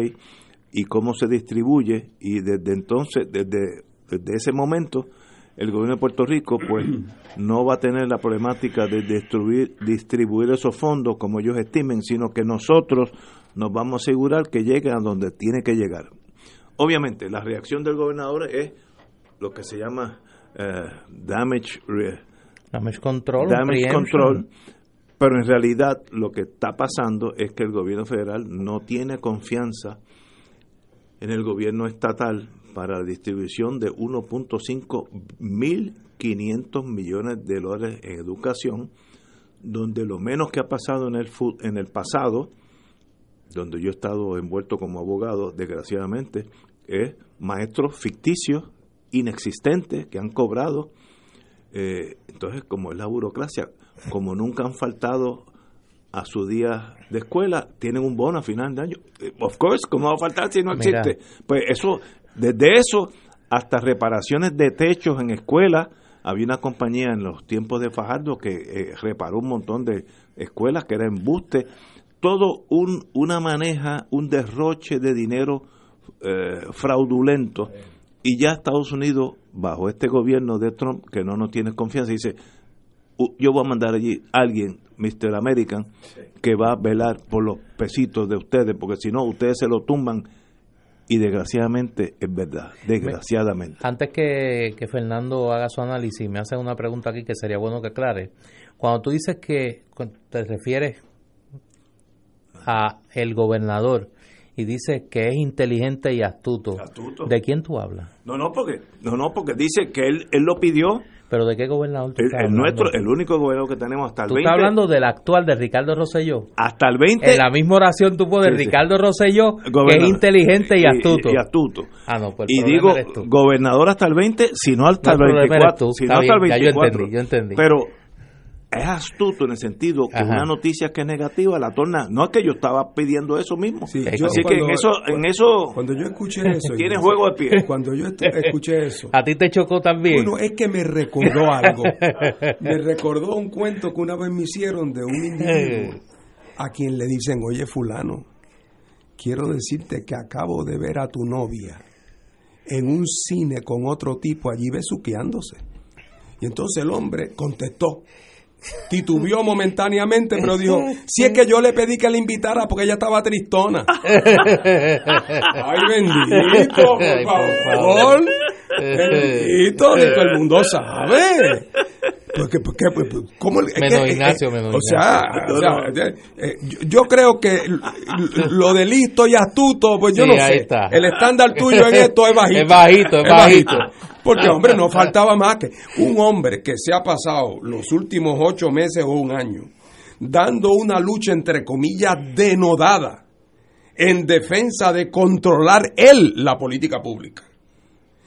y cómo se distribuye, y desde entonces, desde, desde ese momento, el gobierno de Puerto Rico pues no va a tener la problemática de destruir, distribuir esos fondos como ellos estimen, sino que nosotros nos vamos a asegurar que lleguen a donde tiene que llegar. Obviamente, la reacción del gobernador es lo que se llama eh, damage, damage control, damage control, pero en realidad lo que está pasando es que el gobierno federal no tiene confianza en el gobierno estatal para la distribución de 1.5 mil 500 millones de dólares en educación, donde lo menos que ha pasado en el, en el pasado donde yo he estado envuelto como abogado, desgraciadamente, es maestros ficticios, inexistentes, que han cobrado. Eh, entonces, como es la burocracia, como nunca han faltado a su día de escuela, tienen un bono a final de año. Eh, of course, ¿cómo va a faltar si no existe? Pues eso, desde eso hasta reparaciones de techos en escuelas, había una compañía en los tiempos de Fajardo que eh, reparó un montón de escuelas que era embuste todo un, una maneja, un derroche de dinero eh, fraudulento y ya Estados Unidos, bajo este gobierno de Trump, que no nos tiene confianza, dice, yo voy a mandar allí a alguien, Mr. American, que va a velar por los pesitos de ustedes, porque si no, ustedes se lo tumban y desgraciadamente es verdad, desgraciadamente. Antes que, que, Fernando haga su análisis, me hace una pregunta aquí que sería bueno que aclare. Cuando tú dices que te refieres a el gobernador y dice que es inteligente y astuto. ¿De quién tú hablas? No, no, porque no, no, porque dice que él, él lo pidió. ¿Pero de qué gobernador tú el, nuestro, el único gobernador que tenemos hasta el ¿Tú estás hablando del actual, de Ricardo Rosselló? Hasta el 20. En la misma oración tú pones Ricardo Rosselló, que es inteligente y astuto. Y, astuto. Ah, no, pues y digo, gobernador hasta el 20, si no hasta el 24. Si no hasta el 24. Ya yo entendí, yo entendí. Pero es astuto en el sentido que una noticia que es negativa la torna. No es que yo estaba pidiendo eso mismo. Sí, Así que en eso, en eso. Cuando yo escuché eso. Tiene juego de pie. Cuando yo escuché eso. ¿A ti te chocó también? Bueno, es que me recordó algo. me recordó un cuento que una vez me hicieron de un individuo a quien le dicen, oye, Fulano, quiero decirte que acabo de ver a tu novia en un cine con otro tipo allí besuqueándose. Y entonces el hombre contestó, titubió momentáneamente, pero dijo, si es que yo le pedí que la invitara porque ella estaba tristona. Ay, bendito, por favor. Bendito, de todo el mundo sabe. ¿Cómo, menos Ignacio, menos o sea, o sea eh, yo, creo que lo de listo y astuto, pues yo no sé. El estándar tuyo en esto es bajito. Es bajito, es, bajito. Porque, hombre, no faltaba más que un hombre que se ha pasado los últimos ocho meses o un año dando una lucha, entre comillas, denodada en defensa de controlar él la política pública.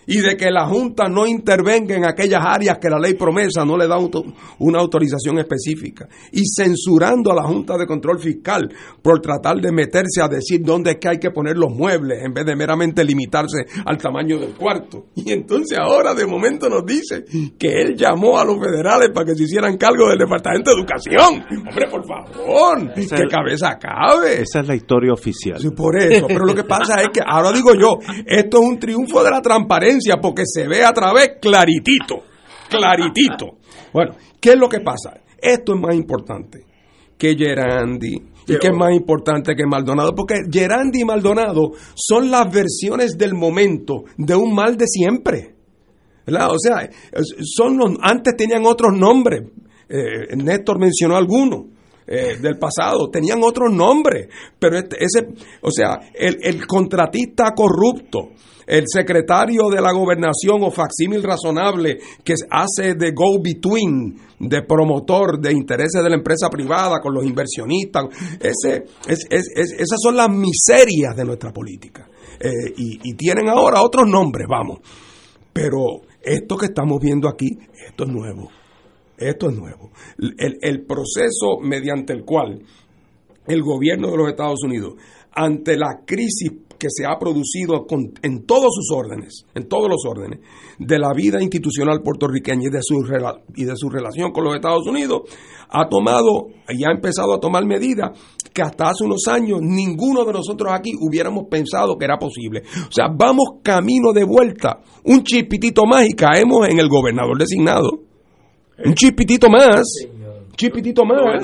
Y de que la Junta no intervenga en aquellas áreas que la ley promesa no le da una autorización específica y censurando a la Junta de Control Fiscal por tratar de meterse a decir dónde es que hay que poner los muebles en vez de meramente limitarse al tamaño del cuarto. Y entonces ahora de momento nos dice que él llamó a los federales para que se hicieran cargo del Departamento de Educación. Hombre, por favor, que cabeza cabe. Esa es la historia oficial. Sí, por eso, pero lo que pasa es que ahora digo yo, esto es un triunfo de la transparencia porque se ve a través claritito, claritito. Bueno, ¿qué es lo que pasa? Esto es más importante que Gerandi y que es más importante que Maldonado, porque Gerandi y Maldonado son las versiones del momento de un mal de siempre. O sea, son los, antes tenían otros nombres. Eh, Néstor mencionó algunos. Eh, del pasado, tenían otros nombres, pero este, ese, o sea, el, el contratista corrupto, el secretario de la gobernación o facsímil razonable que hace de go-between, de promotor de intereses de la empresa privada con los inversionistas. Ese, es, esas son las miserias de nuestra política. Eh, y, tienen ahora otros nombres, vamos. Pero esto que estamos viendo aquí, esto es nuevo. Esto es nuevo. El, proceso mediante el cual el gobierno de los Estados Unidos, ante la crisis que se ha producido en todos sus órdenes, en todos los órdenes, de la vida institucional puertorriqueña y de, su, y de su relación con los Estados Unidos, ha tomado y ha empezado a tomar medidas que hasta hace unos años ninguno de nosotros aquí hubiéramos pensado que era posible. O sea, vamos camino de vuelta, un chipitito más y caemos en el gobernador designado. Un chipitito más chipitito más.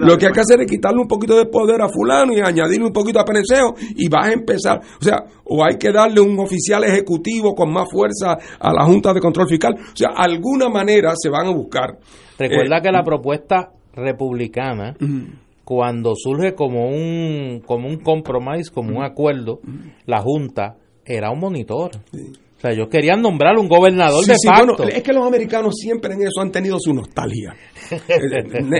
Lo que hay que hacer es quitarle un poquito de poder a fulano y añadirle un poquito a Pereceo y vas a empezar. O sea, o hay que darle un oficial ejecutivo con más fuerza a la Junta de Control Fiscal. O sea, alguna manera se van a buscar. Recuerda eh, que la propuesta republicana, cuando surge como un, como un compromise, como un acuerdo, la Junta era un monitor. O sea, ellos querían nombrar un gobernador de sí, Bueno, es que los americanos siempre en eso han tenido su nostalgia.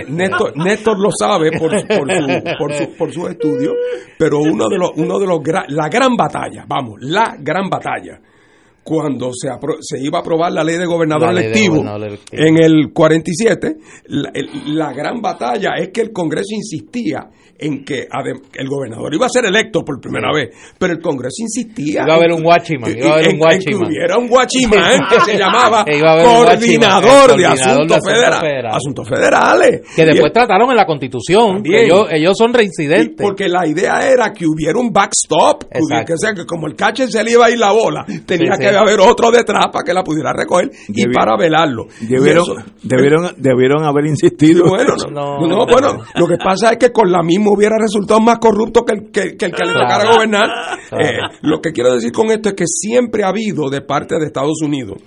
Néstor, lo sabe por, por, su, por, su, estudio, pero uno de los, uno de los la gran batalla, vamos, la gran batalla, cuando se, se iba a aprobar la ley de gobernador, electivo, en el 47, la, la gran batalla es que el Congreso insistía en que el gobernador iba a ser electo por primera vez, pero el Congreso insistía. Iba a haber un iba a haber un guachimán. que hubiera un guachimán que se llamaba coordinador, de, asuntos, federales, asuntos federales. Que después trataron en la Constitución, ellos, ellos son reincidentes. porque la idea era que hubiera un backstop, que, sea, que como el catcher se le iba a ir la bola, tenía que haber otro detrás para que la pudiera recoger y para velarlo. Debieron, debieron, debieron haber insistido. Bueno, no, bueno, lo que pasa es que con la misma hubiera resultado más corrupto que el que, el que le tocara gobernar. Eh, lo que quiero decir con esto es que siempre ha habido de parte de Estados Unidos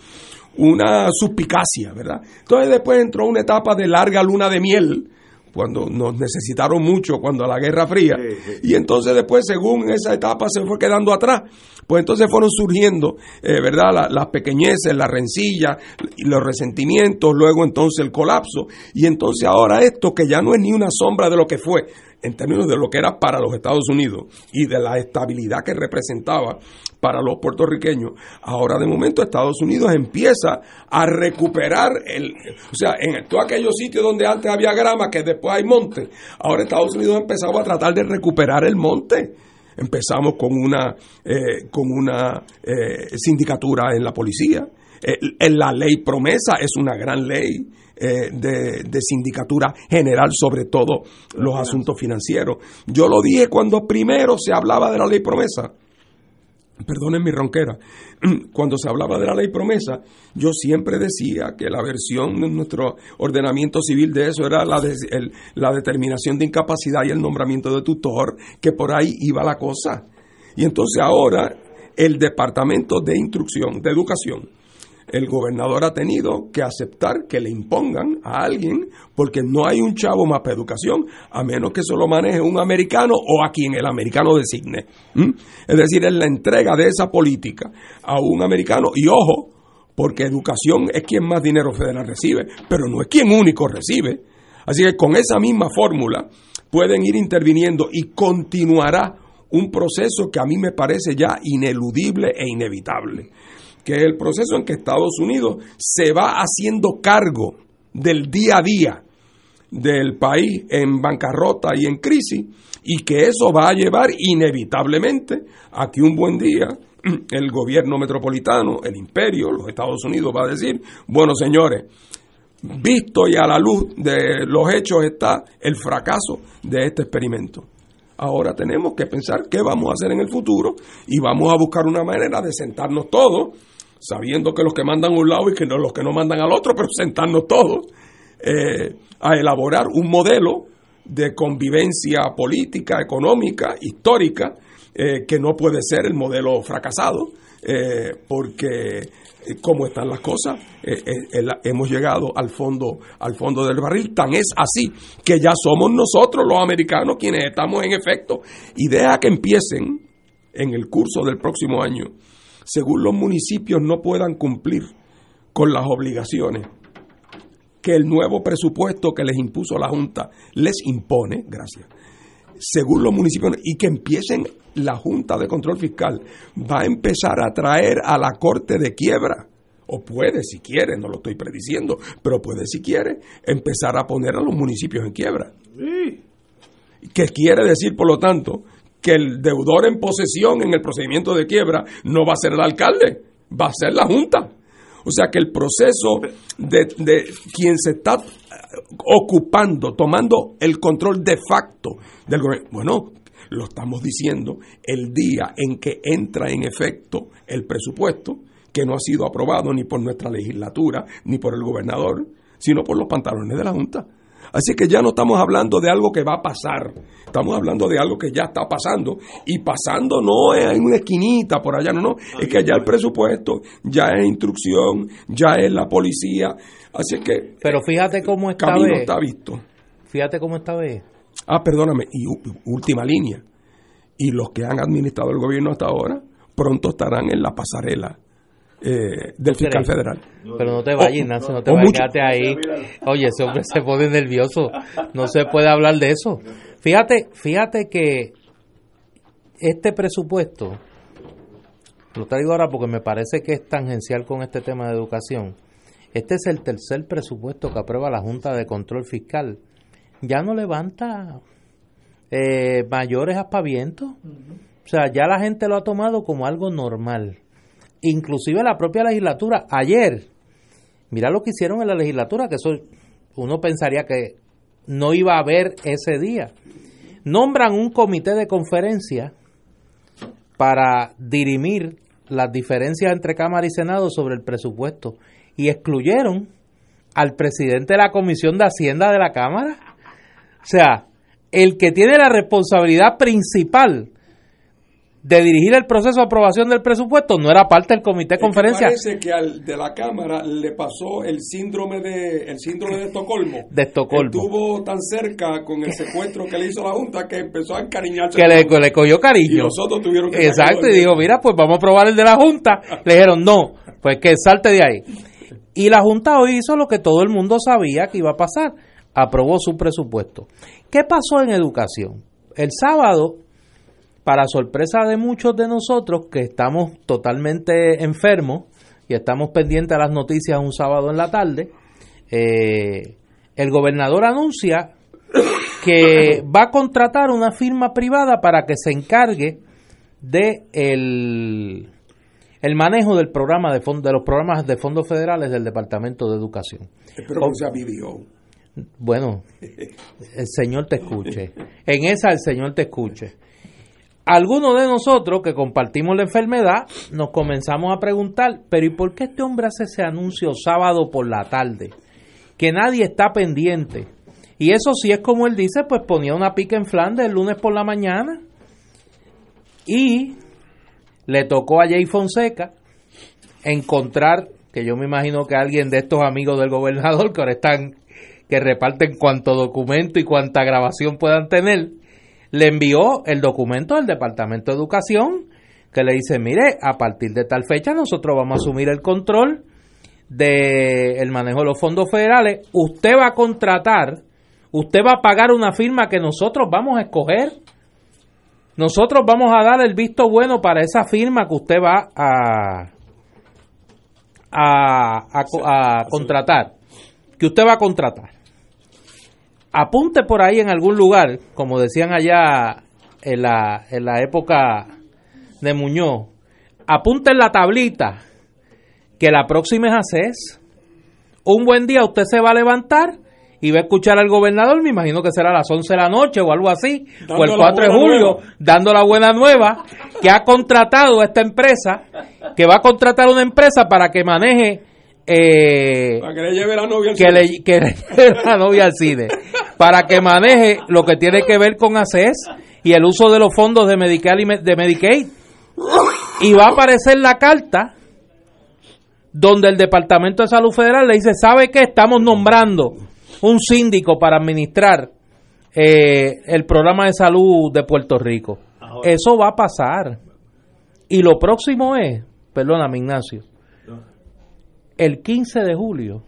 una suspicacia, ¿verdad? Entonces después entró una etapa de larga luna de miel, cuando nos necesitaron mucho, cuando la Guerra Fría, y entonces después, según esa etapa se fue quedando atrás, pues entonces fueron surgiendo, eh, ¿verdad?, las pequeñeces, la rencilla, los resentimientos, luego entonces el colapso, y entonces ahora esto que ya no es ni una sombra de lo que fue, en términos de lo que era para los Estados Unidos y de la estabilidad que representaba para los puertorriqueños, ahora de momento Estados Unidos empieza a recuperar el, o sea, en todos aquellos sitios donde antes había grama, que después hay monte, ahora Estados Unidos ha empezado a tratar de recuperar el monte. Empezamos con una, eh, con una eh, sindicatura en la policía. en la ley promesa es una gran ley eh, de, sindicatura general sobre todo los asuntos financieros. Yo lo dije cuando primero se hablaba de la ley promesa. Perdonen mi ronquera. Cuando se hablaba de la ley promesa, yo siempre decía que la versión de nuestro ordenamiento civil de eso era la, de, la determinación de incapacidad y el nombramiento de tutor, que por ahí iba la cosa. Y entonces ahora el Departamento de Instrucción, de Educación, el gobernador ha tenido que aceptar que le impongan a alguien porque no hay un chavo más para educación a menos que solo maneje un americano o a quien el americano designe. Es decir, es la entrega de esa política a un americano y ojo, porque educación es quien más dinero federal recibe, pero no es quien único recibe. Así que con esa misma fórmula pueden ir interviniendo y continuará un proceso que a mí me parece ya ineludible e inevitable que es el proceso en que Estados Unidos se va haciendo cargo del día a día del país en bancarrota y en crisis y que eso va a llevar inevitablemente a que un buen día el gobierno metropolitano, el imperio, los Estados Unidos va a decir, bueno señores, visto y a la luz de los hechos está el fracaso de este experimento. Ahora tenemos que pensar qué vamos a hacer en el futuro y vamos a buscar una manera de sentarnos todos, sabiendo que los que mandan a un lado y que los que no mandan al otro, pero sentarnos todos eh, a elaborar un modelo de convivencia política, económica, histórica, eh, que no puede ser el modelo fracasado, eh, porque eh, como están las cosas, hemos llegado al fondo, al fondo del barril. Tan es así que ya somos nosotros los americanos quienes estamos en efecto. Y que empiecen en el curso del próximo año, según los municipios no puedan cumplir con las obligaciones que el nuevo presupuesto que les impuso la Junta les impone, gracias, según los municipios, y que empiecen la Junta de Control Fiscal, va a empezar a traer a la Corte de Quiebra, o puede si quiere, no lo estoy prediciendo, pero puede si quiere, empezar a poner a los municipios en quiebra. Que quiere decir, por lo tanto, que el deudor en posesión en el procedimiento de quiebra no va a ser el alcalde, va a ser la Junta. O sea que el proceso de, de quien se está ocupando, tomando el control de facto del gobierno, bueno, lo estamos diciendo el día en que entra en efecto el presupuesto, que no ha sido aprobado ni por nuestra legislatura, ni por el gobernador, sino por los pantalones de la Junta. Así que ya no estamos hablando de algo que va a pasar, estamos hablando de algo que ya está pasando. Y pasando no es en una esquinita por allá, no, no, es que ya el presupuesto, ya es instrucción, ya es la policía. Así que. Pero fíjate cómo esta camino está visto. Fíjate cómo esta vez. Ah, perdóname, y última línea. Y los que han administrado el gobierno hasta ahora, pronto estarán en la pasarela eh, del fiscal federal. Pero no te vayas, Ignacio, no te vayas, quédate ahí. Oye, ese hombre se pone nervioso, no se puede hablar de eso. Fíjate, fíjate que este presupuesto, lo traigo ahora porque me parece que es tangencial con este tema de educación. Este es el tercer presupuesto que aprueba la Junta de Control Fiscal. Ya no levanta eh, mayores aspavientos. O sea, ya la gente lo ha tomado como algo normal inclusive la propia legislatura, ayer, mira lo que hicieron en la legislatura, que eso uno pensaría que no iba a haber ese día. Nombran un comité de conferencia para dirimir las diferencias entre Cámara y Senado sobre el presupuesto y excluyeron al presidente de la Comisión de Hacienda de la Cámara. O sea, el que tiene la responsabilidad principal de dirigir el proceso de aprobación del presupuesto no era parte del comité de conferencia. parece que al de la Cámara le pasó el síndrome de el síndrome de Estocolmo. De Estocolmo. Estuvo tan cerca con el secuestro que le hizo la Junta que empezó a encariñarse. Que le, le, cogió cariño. Y nosotros tuvieron que Exacto, y dijo, mira, pues vamos a aprobar el de la Junta. le dijeron, no, pues que salte de ahí. Y la Junta hoy hizo lo que todo el mundo sabía que iba a pasar. Aprobó su presupuesto. ¿Qué pasó en educación? El sábado para sorpresa de muchos de nosotros que estamos totalmente enfermos y estamos pendientes a las noticias un sábado en la tarde, eh, el gobernador anuncia que va a contratar una firma privada para que se encargue de el, el manejo del programa de, de los programas de fondos federales del Departamento de Educación. Espero que sea video. Bueno, el Señor te escuche. En esa el Señor te escuche algunos de nosotros que compartimos la enfermedad nos comenzamos a preguntar, pero ¿y por qué este hombre hace ese anuncio sábado por la tarde? Que nadie está pendiente. Y eso sí es como él dice, pues ponía una pica en Flandes el lunes por la mañana. Y le tocó a Jay Fonseca encontrar, que yo me imagino que alguien de estos amigos del gobernador que ahora están, que reparten cuanto documento y cuanta grabación puedan tener, le envió el documento del Departamento de Educación que le dice, mire, a partir de tal fecha nosotros vamos a asumir el control del manejo de los fondos federales, usted va a contratar, usted va a pagar una firma que nosotros vamos a escoger, nosotros vamos a dar el visto bueno para esa firma que usted va a, a, a, a contratar, que usted va a contratar, apunte por ahí en algún lugar, como decían allá en la, en la época de Muñoz, apunte en la tablita que la próxima es ACES. Un buen día usted se va a levantar y va a escuchar al gobernador, me imagino que será a las 11 de la noche o algo así, o el 4 de julio, dando la buena nueva, que ha contratado a esta empresa, que va a contratar una empresa para que maneje... Eh, Para que le lleve la novia al que cine. le, que le lleve la novia al cine para que maneje lo que tiene que ver con ACES y el uso de los fondos de Medical y de Medicaid. Y va a aparecer la carta donde el Departamento de Salud Federal le dice sabe que estamos nombrando un síndico para administrar eh, el programa de salud de Puerto Rico. Eso va a pasar. Y lo próximo es perdóname Ignacio el 15 de julio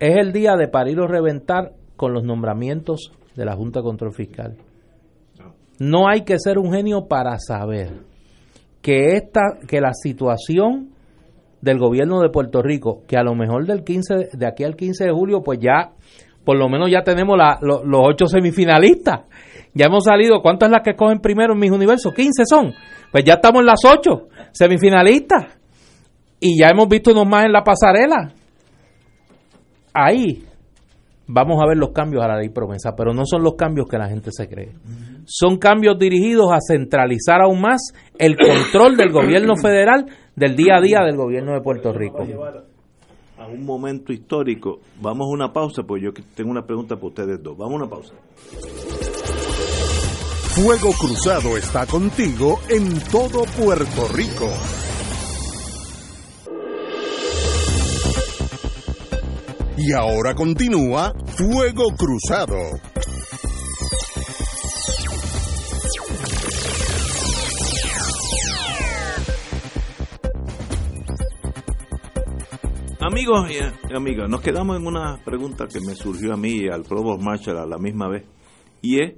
es el día de parir o reventar con los nombramientos de la Junta de Control Fiscal. No hay que ser un genio para saber que esta que la situación del gobierno de Puerto Rico, que a lo mejor del 15 de- aquí al 15 de julio pues ya por lo menos ya tenemos la- lo- los ocho semifinalistas. Ya hemos salido, ¿cuántas las que cogen primero en mis universos? 15 son. Pues ya estamos en las ocho semifinalistas. Y ya hemos visto unos más en la pasarela. Ahí vamos a ver los cambios a la ley promesa, pero no son los cambios que la gente se cree. Son cambios dirigidos a centralizar aún más el control del gobierno federal del día a día del gobierno de Puerto Rico. a un momento histórico. Vamos a una pausa, pues yo tengo una pregunta para ustedes dos. Vamos a una pausa. Fuego Cruzado está contigo en todo Puerto Rico. Y ahora continúa Fuego Cruzado. Amigos y amigas, nos quedamos en una pregunta que me surgió a mí y al Provost Marshall a la misma vez. Y es,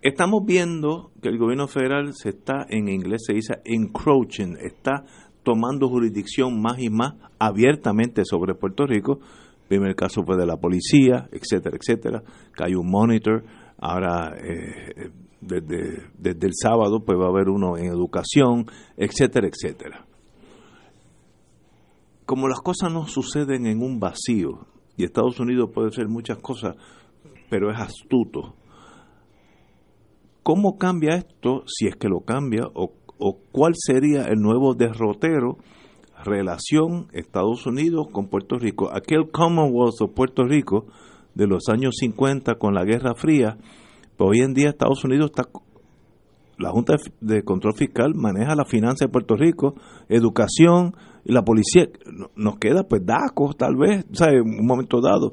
estamos viendo que el gobierno federal se está, en inglés se dice encroaching, está tomando jurisdicción más y más abiertamente sobre Puerto Rico. Primer caso fue de la policía, etcétera, etcétera, que hay un monitor. Ahora, eh, desde, desde el sábado, pues va a haber uno en educación, etcétera, etcétera como las cosas no suceden en un vacío, y Estados Unidos puede hacer muchas cosas, pero es astuto, ¿cómo cambia esto, si es que lo cambia, o, o cuál sería el nuevo derrotero relación Estados Unidos con Puerto Rico? Aquel Commonwealth of Puerto Rico de los años 50 con la Guerra Fría, pues hoy en día Estados Unidos está la Junta de de Control Fiscal maneja la finanza de Puerto Rico, educación, y la policía. No- Nos queda pues DACO, tal vez, ¿sabe? Un momento dado.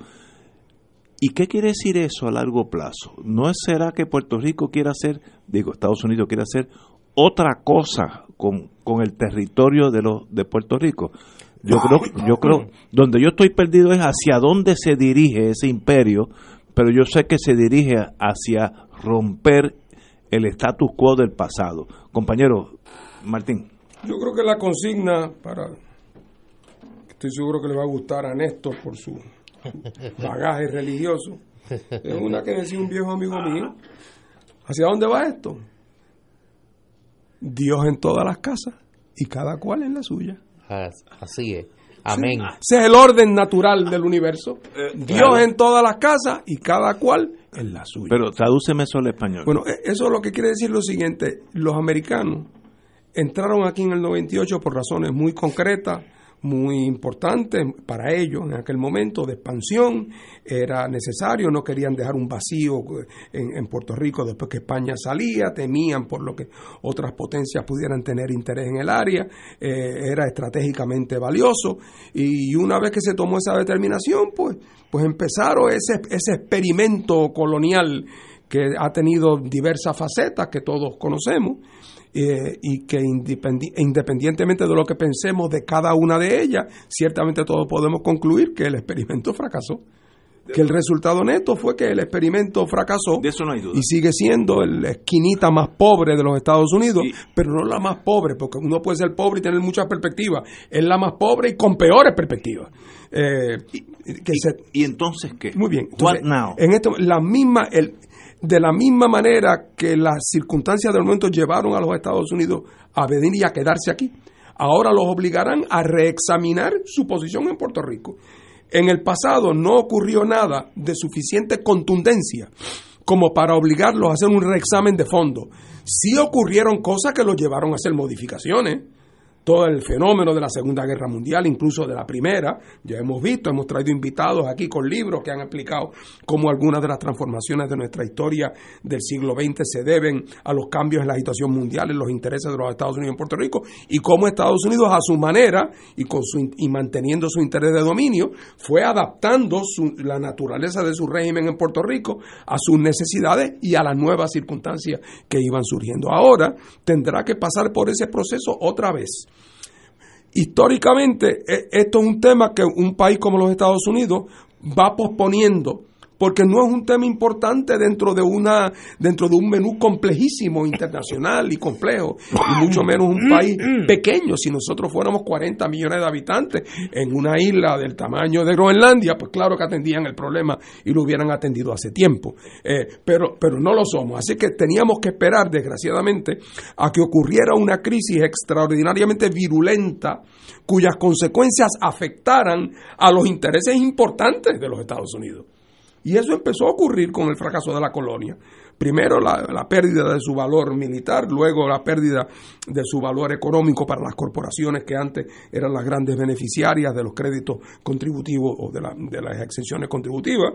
¿Y qué quiere decir eso a largo plazo? ¿No será que Puerto Rico quiere hacer, digo, Estados Unidos quiere hacer otra cosa con, con el territorio de, los de Puerto Rico? Yo creo, yo creo, donde yo estoy perdido es hacia dónde se dirige ese imperio, pero yo sé que se dirige hacia romper el status quo del pasado. Compañero Martín. Yo creo que la consigna para estoy seguro que le va a gustar a Néstor por su bagaje religioso. Es una que decía un viejo amigo mío. ¿Hacia dónde va esto? Dios en todas las casas y cada cual en la suya. As- Así es. Amén. Ese es el orden natural del universo. Dios claro. en todas las casas y cada cual en la suya. Pero tradúceme eso al español. Bueno, e- eso lo que quiere decir lo siguiente, los americanos entraron aquí en el 98 por razones muy concretas, muy importantes para ellos en aquel momento de expansión, era necesario, no querían dejar un vacío en, en Puerto Rico después que España salía, temían por lo que otras potencias pudieran tener interés en el área, eh, era estratégicamente valioso y una vez que se tomó esa determinación, pues, pues empezaron ese, ese experimento colonial que ha tenido diversas facetas que todos conocemos eh, y que independi- independientemente de lo que pensemos de cada una de ellas, ciertamente todos podemos concluir que el experimento fracasó. que el resultado neto fue que el experimento fracasó De eso no hay duda. y sigue siendo la esquinita más pobre de los Estados Unidos, Y- pero no la más pobre, porque uno puede ser pobre y tener muchas perspectivas. Es la más pobre y con peores perspectivas. Eh, que se- ¿Y entonces qué? muy bien. What Entonces, now? En esto, la misma, el, de la misma manera que las circunstancias del momento llevaron a los Estados Unidos a venir y a quedarse aquí, ahora los obligarán a reexaminar su posición en Puerto Rico. En el pasado no ocurrió nada de suficiente contundencia como para obligarlos a hacer un reexamen de fondo. Sí ocurrieron cosas que los llevaron a hacer modificaciones todo el fenómeno de la Segunda Guerra Mundial, incluso de la Primera. Ya hemos visto, hemos traído invitados aquí con libros que han explicado cómo algunas de las transformaciones de nuestra historia del siglo XX se deben a los cambios en la situación mundial, en los intereses de los Estados Unidos en Puerto Rico, y cómo Estados Unidos a su manera y, con su, y manteniendo su interés de dominio, fue adaptando su- la naturaleza de su régimen en Puerto Rico a sus necesidades y a las nuevas circunstancias que iban surgiendo. Ahora tendrá que pasar por ese proceso otra vez históricamente e- esto es un tema que un país como los Estados Unidos va posponiendo porque no es un tema importante dentro de una dentro de un menú complejísimo internacional y complejo y mucho menos un país pequeño. Si nosotros fuéramos 40 millones de habitantes en una isla del tamaño de Groenlandia pues claro que atendían el problema y lo hubieran atendido hace tiempo. Eh, pero pero no lo somos. Así que teníamos que esperar desgraciadamente a que ocurriera una crisis extraordinariamente virulenta cuyas consecuencias afectaran a los intereses importantes de los Estados Unidos. Y eso empezó a ocurrir con el fracaso de la colonia. Primero la, pérdida de su valor militar, luego la pérdida de su valor económico para las corporaciones que antes eran las grandes beneficiarias de los créditos contributivos o de, de las exenciones contributivas.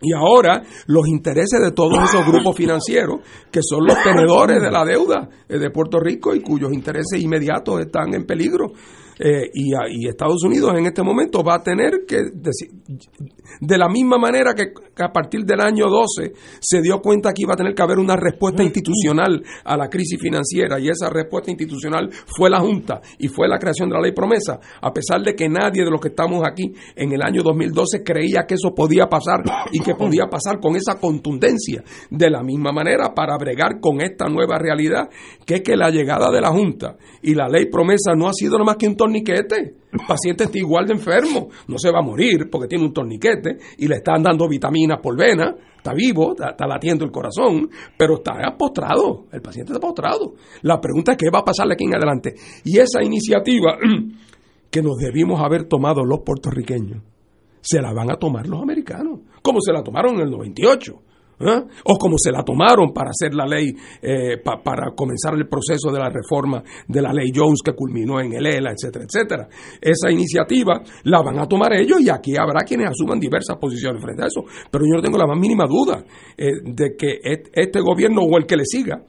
Y ahora los intereses de todos esos grupos financieros que son los tenedores de la deuda eh, de Puerto Rico y cuyos intereses inmediatos están en peligro. Eh, y, y Estados Unidos en este momento va a tener que, deci- de la misma manera que, que a partir del año 12 se dio cuenta que iba a tener que haber una respuesta institucional a la crisis financiera y esa respuesta institucional fue la Junta y fue la creación de la ley promesa, a pesar de que nadie de los que estamos aquí en el año 2012 creía que eso podía pasar y que podía pasar con esa contundencia. De la misma manera, para bregar con esta nueva realidad, que es que la llegada de la Junta y la ley promesa no ha sido nada más que un torniquete. El paciente está igual de enfermo, no se va a morir porque tiene un torniquete y le están dando vitaminas por vena, está vivo, está, latiendo el corazón, pero está postrado, el paciente está postrado. La pregunta es qué va a pasarle aquí en adelante. Y esa iniciativa que nos debimos haber tomado los puertorriqueños, se la van a tomar los americanos, como se la tomaron en el 98. ¿Eh? O como se la tomaron para hacer la ley, eh, pa- para comenzar el proceso de la reforma de la ley Jones que culminó en el ELA, etcétera, etcétera. Esa iniciativa la van a tomar ellos y aquí habrá quienes asuman diversas posiciones frente a eso. Pero yo no tengo la más mínima duda eh, de que este gobierno o el que le siga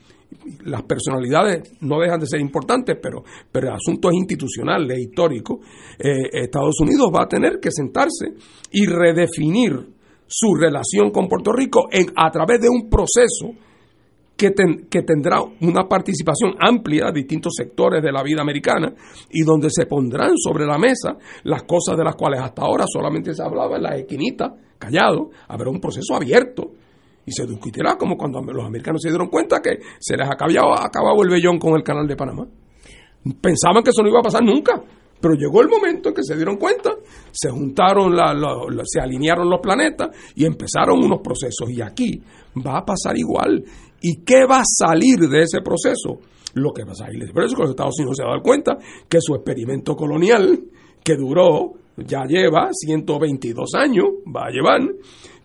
las personalidades no dejan de ser importantes, pero, pero el asunto es institucional, es histórico. Eh, Estados Unidos va a tener que sentarse y redefinir su relación con Puerto Rico en, a través de un proceso que, que tendrá una participación amplia de distintos sectores de la vida americana y donde se pondrán sobre la mesa las cosas de las cuales hasta ahora solamente se hablaba en la esquinita, callado, habrá un proceso abierto y se discutirá como cuando los americanos se dieron cuenta que se les acababa, acababa el vellón con el canal de Panamá. Pensaban que eso no iba a pasar nunca, pero llegó el momento en que se dieron cuenta, se juntaron, la- se alinearon los planetas y empezaron unos procesos. Y aquí va a pasar igual. ¿Y qué va a salir de ese proceso? Lo que va a salir. Por eso que los Estados Unidos se han dado cuenta que su experimento colonial, que duró, ya lleva 122 años, va a llevar,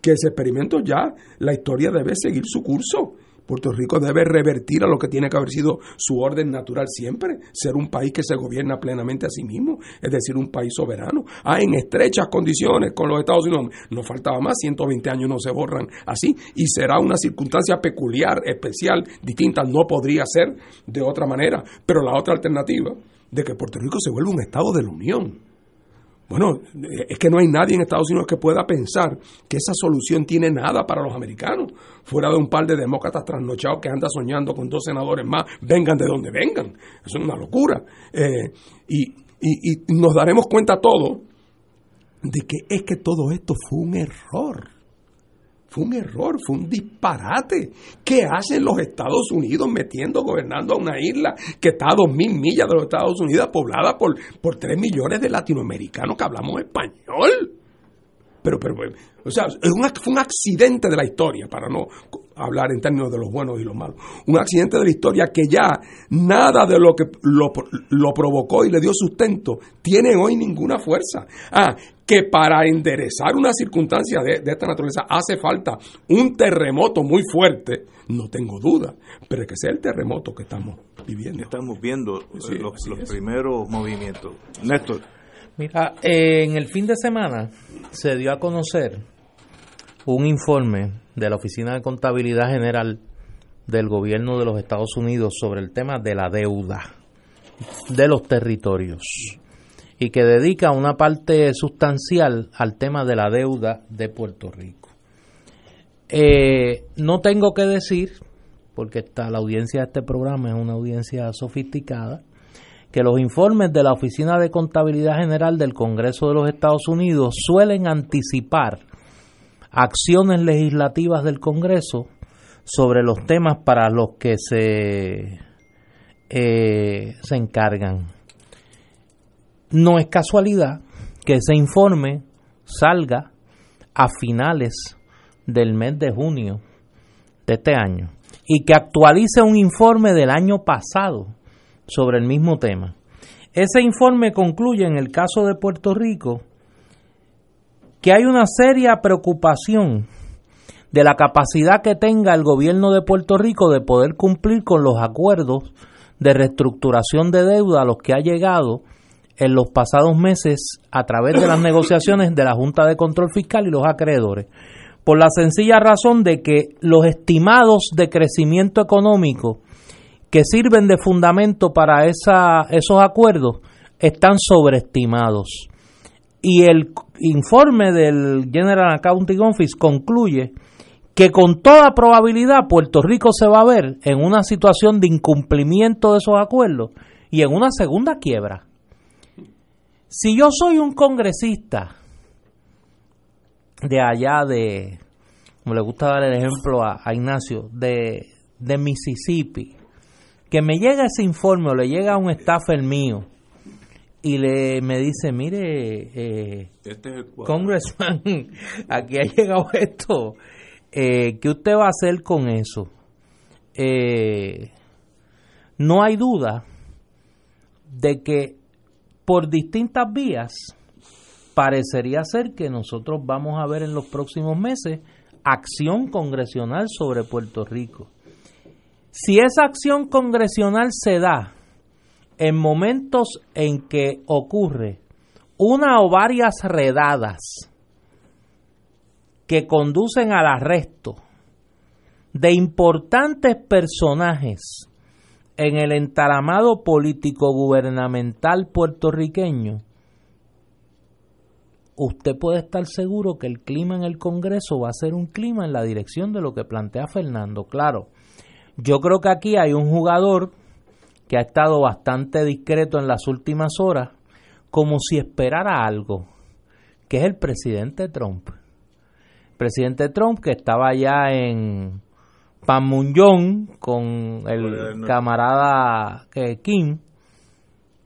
que ese experimento ya, la historia debe seguir su curso. Puerto Rico debe revertir a lo que tiene que haber sido su orden natural siempre, ser un país que se gobierna plenamente a sí mismo, es decir, un país soberano. Ah, en estrechas condiciones con los Estados Unidos, no faltaba más, 120 años no se borran así, y será una circunstancia peculiar, especial, distinta, no podría ser de otra manera. Pero la otra alternativa, de que Puerto Rico se vuelva un Estado de la Unión, bueno, es que no hay nadie en Estados Unidos que pueda pensar que esa solución tiene nada para los americanos, fuera de un par de demócratas trasnochados que andan soñando con dos senadores más, vengan de donde vengan. Eso es una locura. Eh, y, y- y nos daremos cuenta todos de que es que todo esto fue un error. Fue un error, fue un disparate. ¿Qué hacen los Estados Unidos metiendo, gobernando a una isla que está a dos mil millas de los Estados Unidos, poblada por, por tres millones de latinoamericanos que hablamos español? Pero, pero, o sea, es fue un accidente de la historia, para no hablar en términos de los buenos y los malos. Un accidente de la historia que ya nada de lo que lo, lo provocó y le dio sustento tiene hoy ninguna fuerza. Ah, que para enderezar una circunstancia de, esta naturaleza hace falta un terremoto muy fuerte, no tengo duda, pero es que sea el terremoto que estamos viviendo. Estamos viendo eh, los, los primeros movimientos. Néstor. Mira, en el fin de semana se dio a conocer un informe de la Oficina de Contabilidad General del Gobierno de los Estados Unidos sobre el tema de la deuda de los territorios y que dedica una parte sustancial al tema de la deuda de Puerto Rico. Eh, no tengo que decir, porque está, la audiencia de este programa es una audiencia sofisticada, que los informes de la Oficina de Contabilidad General del Congreso de los Estados Unidos suelen anticipar acciones legislativas del Congreso sobre los temas para los que se, eh, se encargan. No es casualidad que ese informe salga a finales del mes de junio de este año y que actualice un informe del año pasado sobre el mismo tema. Ese informe concluye en el caso de Puerto Rico que hay una seria preocupación de la capacidad que tenga el gobierno de Puerto Rico de poder cumplir con los acuerdos de reestructuración de deuda a los que ha llegado en los pasados meses a través de las negociaciones de la Junta de Control Fiscal y los acreedores, por la sencilla razón de que los estimados de crecimiento económico que sirven de fundamento para esa, esos acuerdos están sobreestimados. Y el informe del General Accounting Office concluye que con toda probabilidad Puerto Rico se va a ver en una situación de incumplimiento de esos acuerdos y en una segunda quiebra. Si yo soy un congresista de allá de, como le gusta dar el ejemplo a, Ignacio, de, de Mississippi, que me llega ese informe o le llega a un staffer mío y le me dice, mire, eh, este Congressman, aquí ha llegado esto, eh, ¿qué usted va a hacer con eso? Eh, no hay duda de que por distintas vías parecería ser que nosotros vamos a ver en los próximos meses acción congresional sobre Puerto Rico. Si esa acción congresional se da en momentos en que ocurre una o varias redadas que conducen al arresto de importantes personajes en el entaramado político gubernamental puertorriqueño, usted puede estar seguro que el clima en el Congreso va a ser un clima en la dirección de lo que plantea Fernando. Claro, yo creo que aquí hay un jugador que ha estado bastante discreto en las últimas horas, como si esperara algo, que es el presidente Trump. presidente Trump que estaba ya en Panmunjom con el camarada eh, Kim,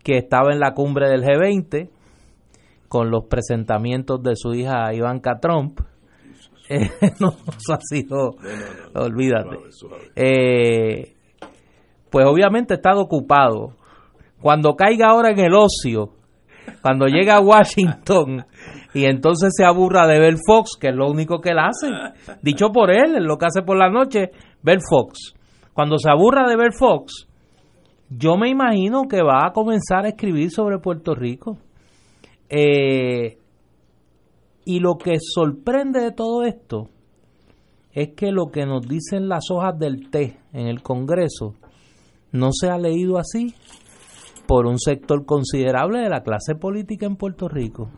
que estaba en la cumbre del G20 con los presentamientos de su hija Ivanka Trump eh, no, eso ha sido, olvídate. Eh, pues obviamente estado ocupado. Cuando caiga ahora en el ocio, cuando llega a Washington y entonces se aburra de ver Fox, que es lo único que él hace, dicho por él, lo que hace por la noche, ver Fox. Cuando se aburra de ver Fox, yo me imagino que va a comenzar a escribir sobre Puerto Rico. Eh, y lo que sorprende de todo esto es que lo que nos dicen las hojas del té en el Congreso no se ha leído así por un sector considerable de la clase política en Puerto Rico.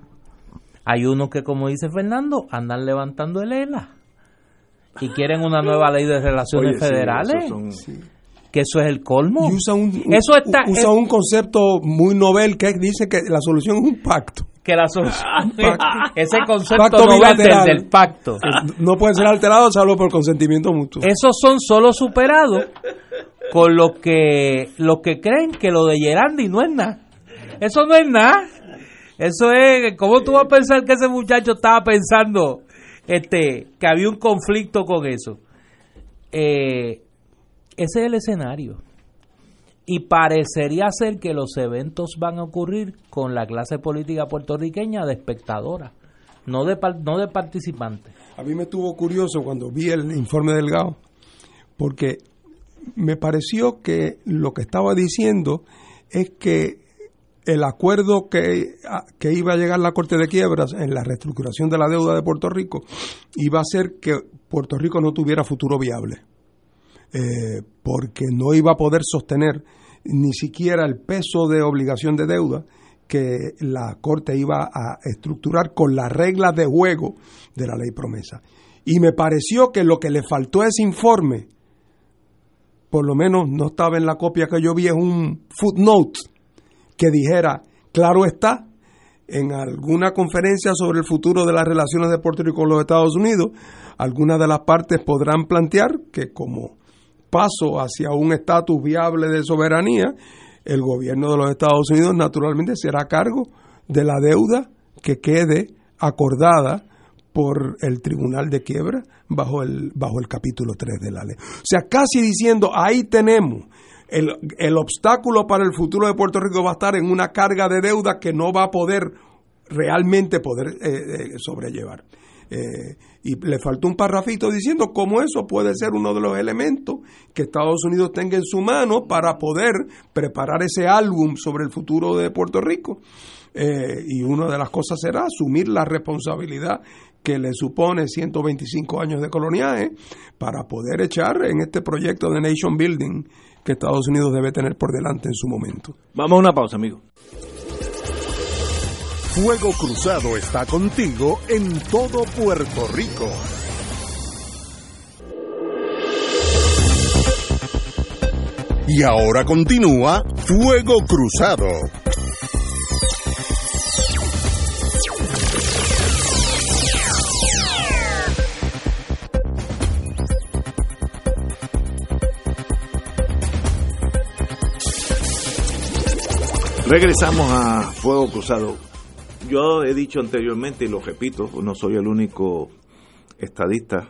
Hay unos que, como dice Fernando, andan levantando el ELA y quieren una nueva ley de relaciones federales. Que eso es el colmo. usa un, eso está, usa un concepto muy novel que dice que la solución es un pacto. que la solución ese concepto Pacto bilateral. del pacto. No pueden ser alterados salvo por consentimiento mutuo. Esos son solo superados con los que los que creen que lo de Gerandi no es nada. Eso no es nada. Eso es, ¿cómo tú vas a pensar que ese muchacho estaba pensando este que había un conflicto con eso? Eh, ese es el escenario. Y parecería ser que los eventos van a ocurrir con la clase política puertorriqueña de espectadora, no de, no de participantes. A mí me estuvo curioso cuando vi el informe Delgado, porque me pareció que lo que estaba diciendo es que el acuerdo que, que iba a llegar la Corte de Quiebras en la reestructuración de la deuda de Puerto Rico iba a hacer que Puerto Rico no tuviera futuro viable, eh, porque no iba a poder sostener ni siquiera el peso de obligación de deuda que la Corte iba a estructurar con las reglas de juego de la ley promesa. Y me pareció que lo que le faltó a ese informe, por lo menos no estaba en la copia que yo vi, es un footnote que dijera, claro está, en alguna conferencia sobre el futuro de las relaciones de Puerto Rico con los Estados Unidos, algunas de las partes podrán plantear que como paso hacia un estatus viable de soberanía, el gobierno de los Estados Unidos naturalmente será cargo de la deuda que quede acordada por el Tribunal de Quiebra bajo el, bajo el capítulo 3 de la ley. O sea, casi diciendo, ahí tenemos, el, el obstáculo para el futuro de Puerto Rico va a estar en una carga de deuda que no va a poder realmente poder eh, eh, sobrellevar. Eh, y le faltó un parrafito diciendo cómo eso puede ser uno de los elementos que Estados Unidos tenga en su mano para poder preparar ese álbum sobre el futuro de Puerto Rico. Y una de las cosas será asumir la responsabilidad que le supone 125 años de coloniaje para poder echar en este proyecto de nation building que Estados Unidos debe tener por delante en su momento. Vamos a una pausa, amigo. Fuego Cruzado está contigo en todo Puerto Rico. Y ahora continúa Fuego Cruzado. Regresamos a Fuego Cruzado. Yo he dicho anteriormente y lo repito, no soy el único estadista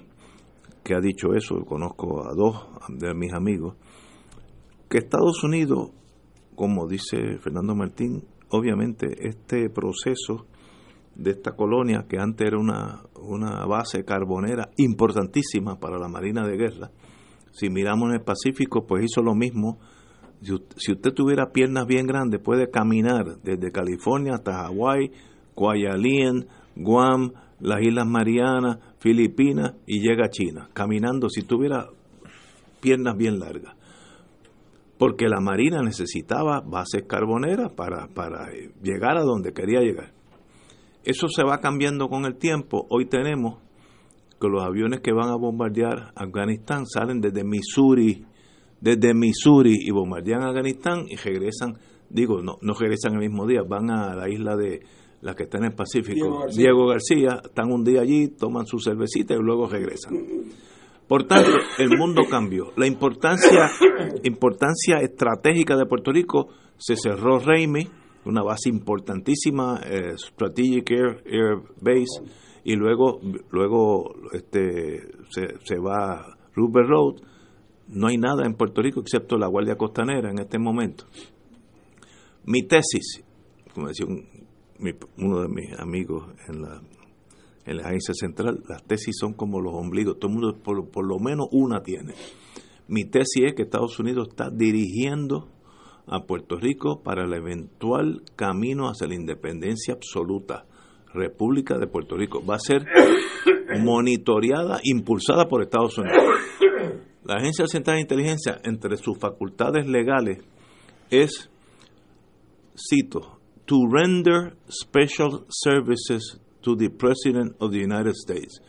que ha dicho eso, conozco a dos de mis amigos, que Estados Unidos, como dice Fernando Martín, obviamente este proceso de esta colonia, que antes era una, una base carbonera importantísima para la Marina de Guerra, si miramos en el Pacífico, pues hizo lo mismo si, usted tuviera piernas bien grandes, puede caminar desde California hasta Hawái, Kwajalein, Guam, las Islas Marianas, Filipinas y llega a China, caminando si tuviera piernas bien largas. Porque la Marina necesitaba bases carboneras para, para eh, llegar a donde quería llegar. Eso se va cambiando con el tiempo. Hoy tenemos que los aviones que van a bombardear Afganistán salen desde Missouri, desde Missouri y bombardean Afganistán y regresan, digo, no, no regresan el mismo día, van a la isla de la que está en el Pacífico, Diego García. Diego García, están un día allí, toman su cervecita y luego regresan. Por tanto, el mundo cambió. La importancia, importancia estratégica de Puerto Rico se cerró Raimi, una base importantísima, eh, Strategic Air, Air Base, y luego, luego este, se, se va Rupert Road. No hay nada en Puerto Rico excepto la Guardia Costanera en este momento. Mi tesis, como decía mi- uno de mis amigos en la, en la agencia central, las tesis son como los ombligos, todo el mundo por, por lo menos una tiene. Mi tesis es que Estados Unidos está dirigiendo a Puerto Rico para el eventual camino hacia la independencia absoluta. República de Puerto Rico va a ser monitoreada, impulsada por Estados Unidos. La Agencia Central de Inteligencia, entre sus facultades legales, es, cito, to render special services to the President of the United States.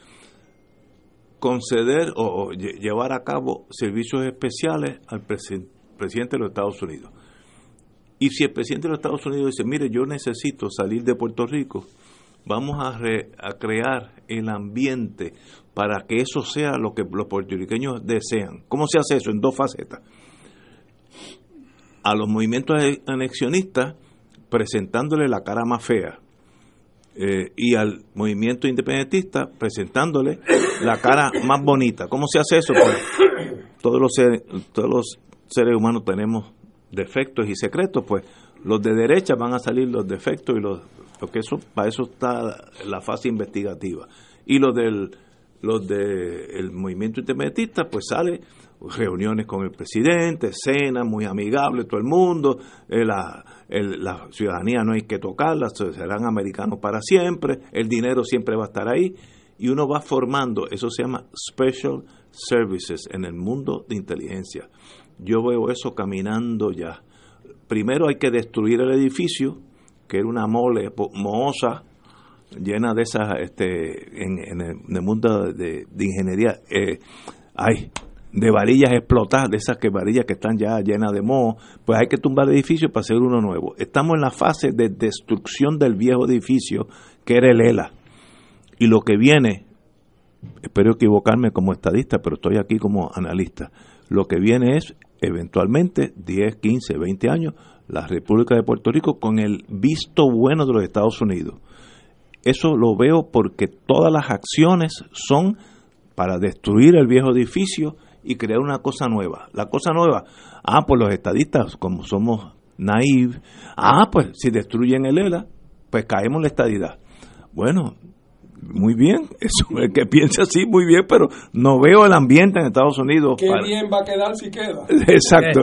Conceder o, o lle- llevar a cabo servicios especiales al presi- presidente de los Estados Unidos. Y si el presidente de los Estados Unidos dice, mire, yo necesito salir de Puerto Rico, vamos a, a crear el ambiente para que eso sea lo que los puertorriqueños desean. ¿Cómo se hace eso? En dos facetas. A los movimientos anexionistas presentándole la cara más fea eh, y al movimiento independentista presentándole la cara más bonita. ¿Cómo se hace eso? Pues todos los todos los seres humanos tenemos defectos y secretos, pues los de derecha van a salir los defectos y los porque eso para eso está la fase investigativa y los del los del movimiento independentista pues sale reuniones con el presidente, cenas muy amigables, todo el mundo, eh, la, la ciudadanía no hay que tocarla, serán americanos para siempre, el dinero siempre va a estar ahí, y uno va formando, eso se llama Special Services en el mundo de inteligencia. Yo veo eso caminando ya. Primero hay que destruir el edificio, que era una mole mohosa, llena de esas, este, en, el, mundo de, ingeniería, eh, hay de varillas explotadas, de esas que varillas que están ya llenas de moho, pues hay que tumbar el edificio para hacer uno nuevo. Estamos en la fase de destrucción del viejo edificio, que era el ELA. Y lo que viene, espero equivocarme como estadista, pero estoy aquí como analista, lo que viene es eventualmente 10, 15, 20 años, la República de Puerto Rico con el visto bueno de los Estados Unidos. Eso lo veo porque todas las acciones son para destruir el viejo edificio y crear una cosa nueva. La cosa nueva, ah, pues los estadistas, como somos naive, ah, pues si destruyen el ELA, pues caemos en la estadidad. Bueno, muy bien, eso el que piensa así, muy bien, pero no veo el ambiente en Estados Unidos. Qué bien va a quedar si queda. Exacto.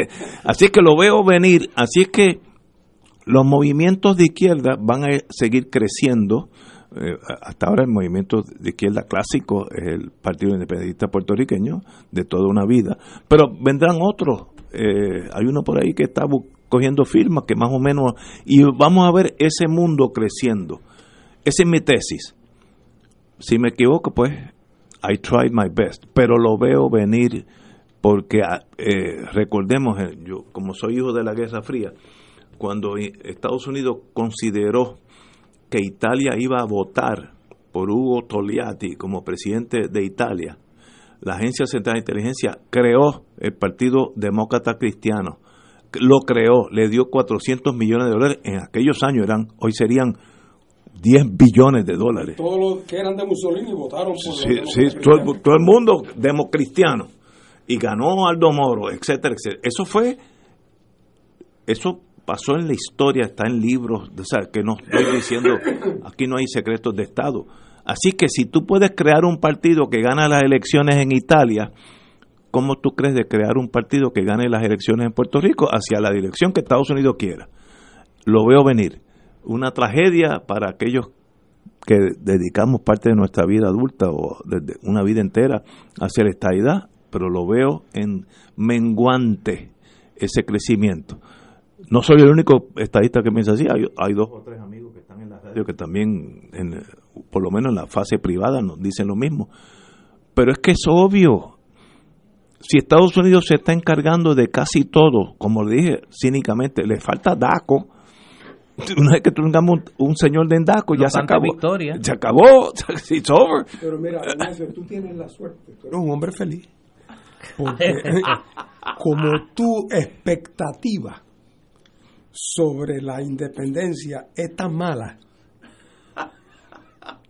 así es que lo veo venir, así es que los movimientos de izquierda van a seguir creciendo eh, hasta ahora el movimiento de izquierda clásico es el Partido Independentista Puertorriqueño de toda una vida, pero vendrán otros. Eh, hay uno por ahí que está cogiendo firmas que más o menos y vamos a ver ese mundo creciendo. Esa es mi tesis. Si me equivoco, pues I tried my best, pero lo veo venir porque ah, eh, recordemos, yo como soy hijo de la Guerra Fría, cuando Estados Unidos consideró que Italia iba a votar por Hugo Togliatti como presidente de Italia, la Agencia Central de Inteligencia creó el Partido Demócrata Cristiano. Lo creó, le dio 400 millones de dólares. En aquellos años eran, hoy serían 10 billones de dólares. Todos los que eran de Mussolini votaron por Sí, sí todo, todo, el mundo democristiano. Y ganó Aldo Moro, etcétera, etcétera. Eso fue, eso pasó en la historia, está en libros, o sea, que no estoy diciendo, aquí no hay secretos de Estado. Así que si tú puedes crear un partido que gana las elecciones en Italia, ¿cómo tú crees de crear un partido que gane las elecciones en Puerto Rico hacia la dirección que Estados Unidos quiera? Lo veo venir. Una tragedia para aquellos que dedicamos parte de nuestra vida adulta o desde una vida entera hacia la estadidad, pero lo veo en menguante ese crecimiento no soy el único estadista que piensa así, hay, dos o tres amigos que están en la radio que también, en, por lo menos en la fase privada, nos dicen lo mismo. Pero es que es obvio, si Estados Unidos se está encargando de casi todo, como le dije cínicamente, le falta DACO. Una vez que tengamos un, señor de DACO, ya se acabó. Victoria. Se acabó, it's over. Pero mira, tú tienes la suerte, tú eres un hombre feliz. Porque como tu expectativa sobre la independencia es tan mala.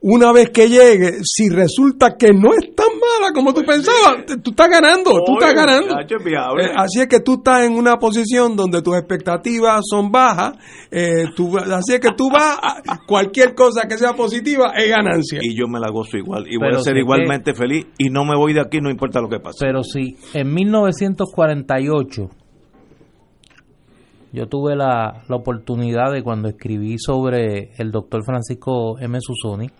Una vez que llegue, si resulta que no es tan mala como tú pensabas, tú estás ganando, tú estás ganando. Eh, así es que tú estás en una posición donde tus expectativas son bajas, eh, así es que tú vas, a, cualquier cosa que sea positiva es ganancia. Y yo me la gozo igual, y voy a ser igualmente feliz, y no me voy de aquí, no importa lo que pase. Pero si en 1948 yo tuve la, oportunidad de cuando escribí sobre el doctor Francisco M. Susoni,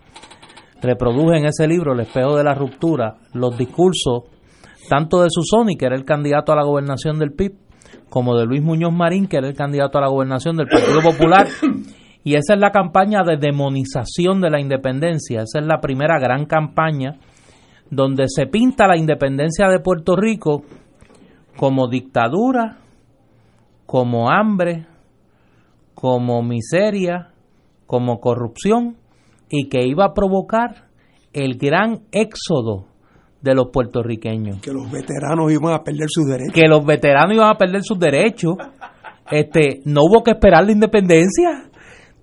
reproduje en ese libro, El espejo de la ruptura, los discursos tanto de Susoni, que era el candidato a la gobernación del PIB, como de Luis Muñoz Marín, que era el candidato a la gobernación del Partido Popular. Y esa es la campaña de demonización de la independencia. Esa es la primera gran campaña donde se pinta la independencia de Puerto Rico como dictadura, como hambre, como miseria, como corrupción y que iba a provocar el gran éxodo de los puertorriqueños. Que los veteranos iban a perder sus derechos. Que los veteranos iban a perder sus derechos. Este, no hubo que esperar la independencia.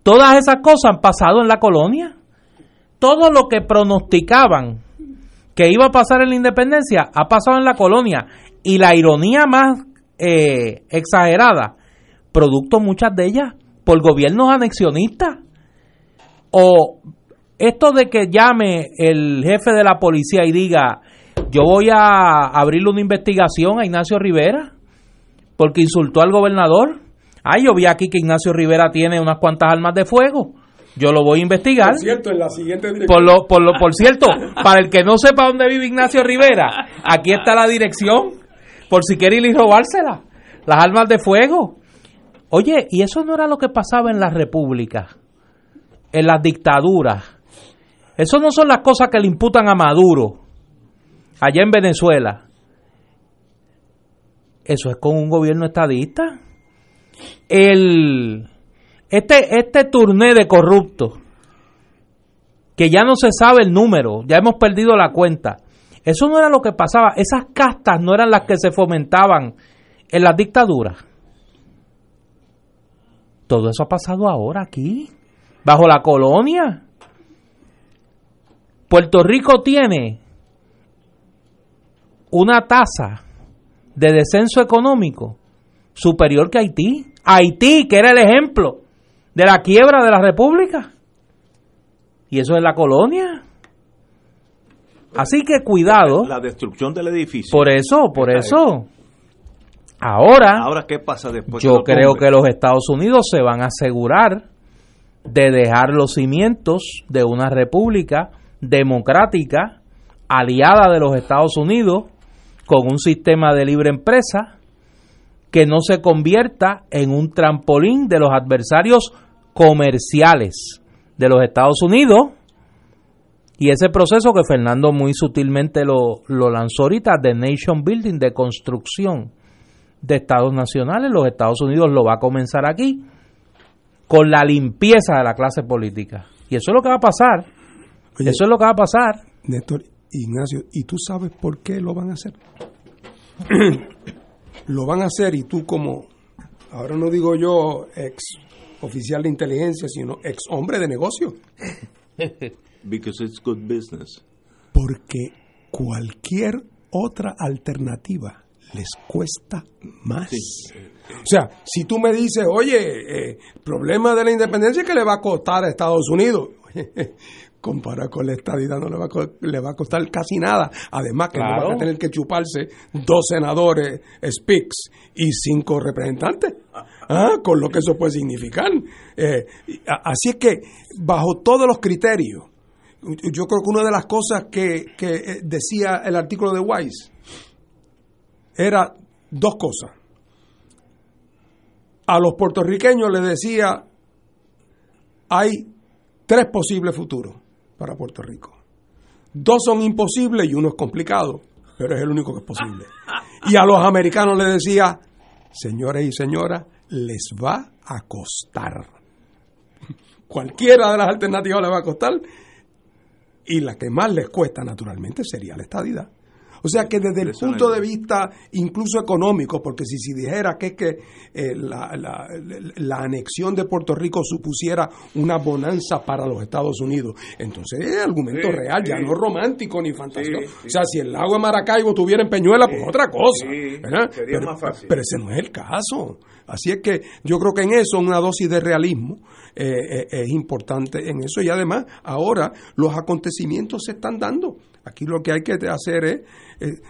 Todas esas cosas han pasado en la colonia. Todo lo que pronosticaban que iba a pasar en la independencia ha pasado en la colonia. Y la ironía más eh, exagerada, producto muchas de ellas por gobiernos anexionistas. O esto de que llame el jefe de la policía y diga, yo voy a abrirle una investigación a Ignacio Rivera porque insultó al gobernador. Ay, yo vi aquí que Ignacio Rivera tiene unas cuantas armas de fuego. Yo lo voy a investigar. Por cierto, en la siguiente Por, lo, por, lo, por cierto, para el que no sepa dónde vive Ignacio Rivera, aquí está la dirección, por si quiere ir robársela. Las armas de fuego. Oye, y eso no era lo que pasaba en las repúblicas, en las dictaduras. Eso no son las cosas que le imputan a Maduro, allá en Venezuela. Eso es con un gobierno estadista. El, este, este turné de corruptos, que ya no se sabe el número, ya hemos perdido la cuenta. Eso no era lo que pasaba. Esas castas no eran las que se fomentaban en las dictaduras. Todo eso ha pasado ahora aquí, bajo la colonia. Puerto Rico tiene una tasa de descenso económico superior que Haití. Haití, que era el ejemplo de la quiebra de la República. Y eso es la colonia. Así que cuidado. La destrucción del edificio. Por eso, por eso. Ahora, Ahora, ¿qué pasa después? yo creo que los Estados Unidos se van a asegurar de dejar los cimientos de una república democrática aliada de los Estados Unidos con un sistema de libre empresa que no se convierta en un trampolín de los adversarios comerciales de los Estados Unidos y ese proceso que Fernando muy sutilmente lo, lo lanzó ahorita de nation building, de construcción de estados nacionales, los Estados Unidos lo va a comenzar aquí con la limpieza de la clase política. Y eso es lo que va a pasar. Oye, eso es lo que va a pasar. Néstor, Ignacio, ¿y tú sabes por qué lo van a hacer? lo van a hacer y tú como, ahora no digo yo ex oficial de inteligencia, sino ex hombre de negocio, Because it's good business. porque cualquier otra alternativa les cuesta más. O sea, si tú me dices, oye, eh, problema de la independencia que le va a costar a Estados Unidos, comparado con la estadidad no le va, a, co- le va a costar casi nada. Además que no Claro. van a tener que chuparse dos senadores speaks y cinco representantes. Ah, Con lo que eso puede significar. Eh, así es que, bajo todos los criterios, yo creo que una de las cosas que, que eh, decía el artículo de Weiss era dos cosas. A los puertorriqueños les decía, hay tres posibles futuros para Puerto Rico. Dos son imposibles y uno es complicado, pero es el único que es posible. Y a los americanos les decía, señores y señoras, les va a costar. Cualquiera de las alternativas les va a costar y la que más les cuesta naturalmente sería la estadidad. O sea que desde el punto de vista incluso económico, porque si, si dijera que es que eh, la, la- la anexión de Puerto Rico supusiera una bonanza para los Estados Unidos, entonces es argumento Sí, real, ya no romántico ni fantástico. Sí. O sea, si el lago de Maracaibo tuviera en Peñuela, pues otra cosa. sería pero, más fácil. pero ese no es el caso. Así es que yo creo que en eso una dosis de realismo eh, eh, es importante en eso y además ahora los acontecimientos se están dando. Aquí lo que hay que hacer es, eh,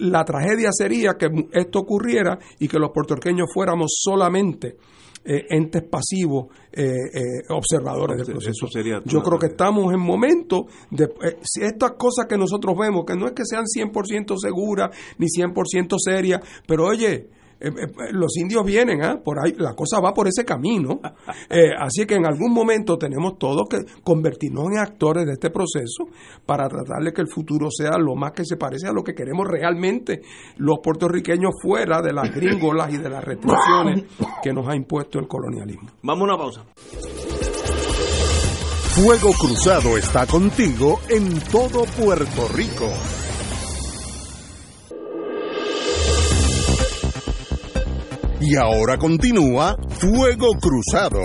la tragedia sería que esto ocurriera y que los puertorriqueños fuéramos solamente eh, entes pasivos, eh, eh, observadores del Eso proceso. sería Yo creo que estamos en momentos de eh, si estas cosas que nosotros vemos, que no es que sean 100% seguras ni 100% serias, pero oye, eh, eh, los indios vienen, ¿ah? por ahí, la cosa va por ese camino. Eh, así que en algún momento tenemos todos que convertirnos en actores de este proceso para tratar de que el futuro sea lo más que se parece a lo que queremos realmente los puertorriqueños fuera de las gringolas y de las restricciones que nos ha impuesto el colonialismo. Vamos a una pausa. Fuego Cruzado está contigo en todo Puerto Rico. Y ahora continúa Fuego Cruzado.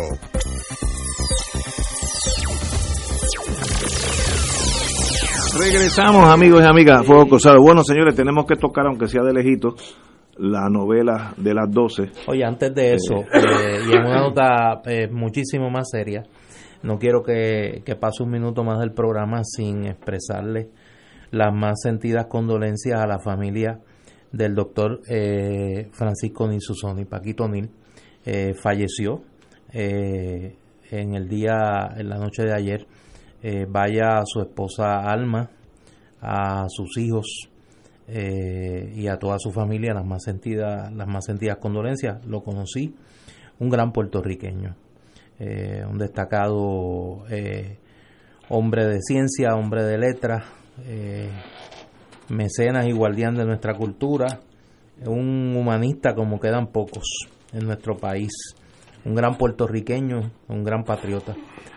Regresamos, amigos y amigas, Fuego Cruzado. Bueno, señores, tenemos que tocar, aunque sea de lejito, la novela de las 12. Oye, antes de eso, eh, y en una nota eh, muchísimo más seria, no quiero que, que pase un minuto más del programa sin expresarle las más sentidas condolencias a la familia del doctor eh, Francisco Nil Susoni, Paquito Nil, eh, falleció eh, en el día, en la noche de ayer. Eh, vaya a su esposa Alma, a sus hijos eh, y a toda su familia las más sentidas, las más sentidas condolencias. Lo conocí, un gran puertorriqueño, eh, un destacado hombre de ciencia, hombre de letras, mecenas y guardián de nuestra cultura, un humanista como quedan pocos en nuestro país, un gran puertorriqueño, un gran patriota.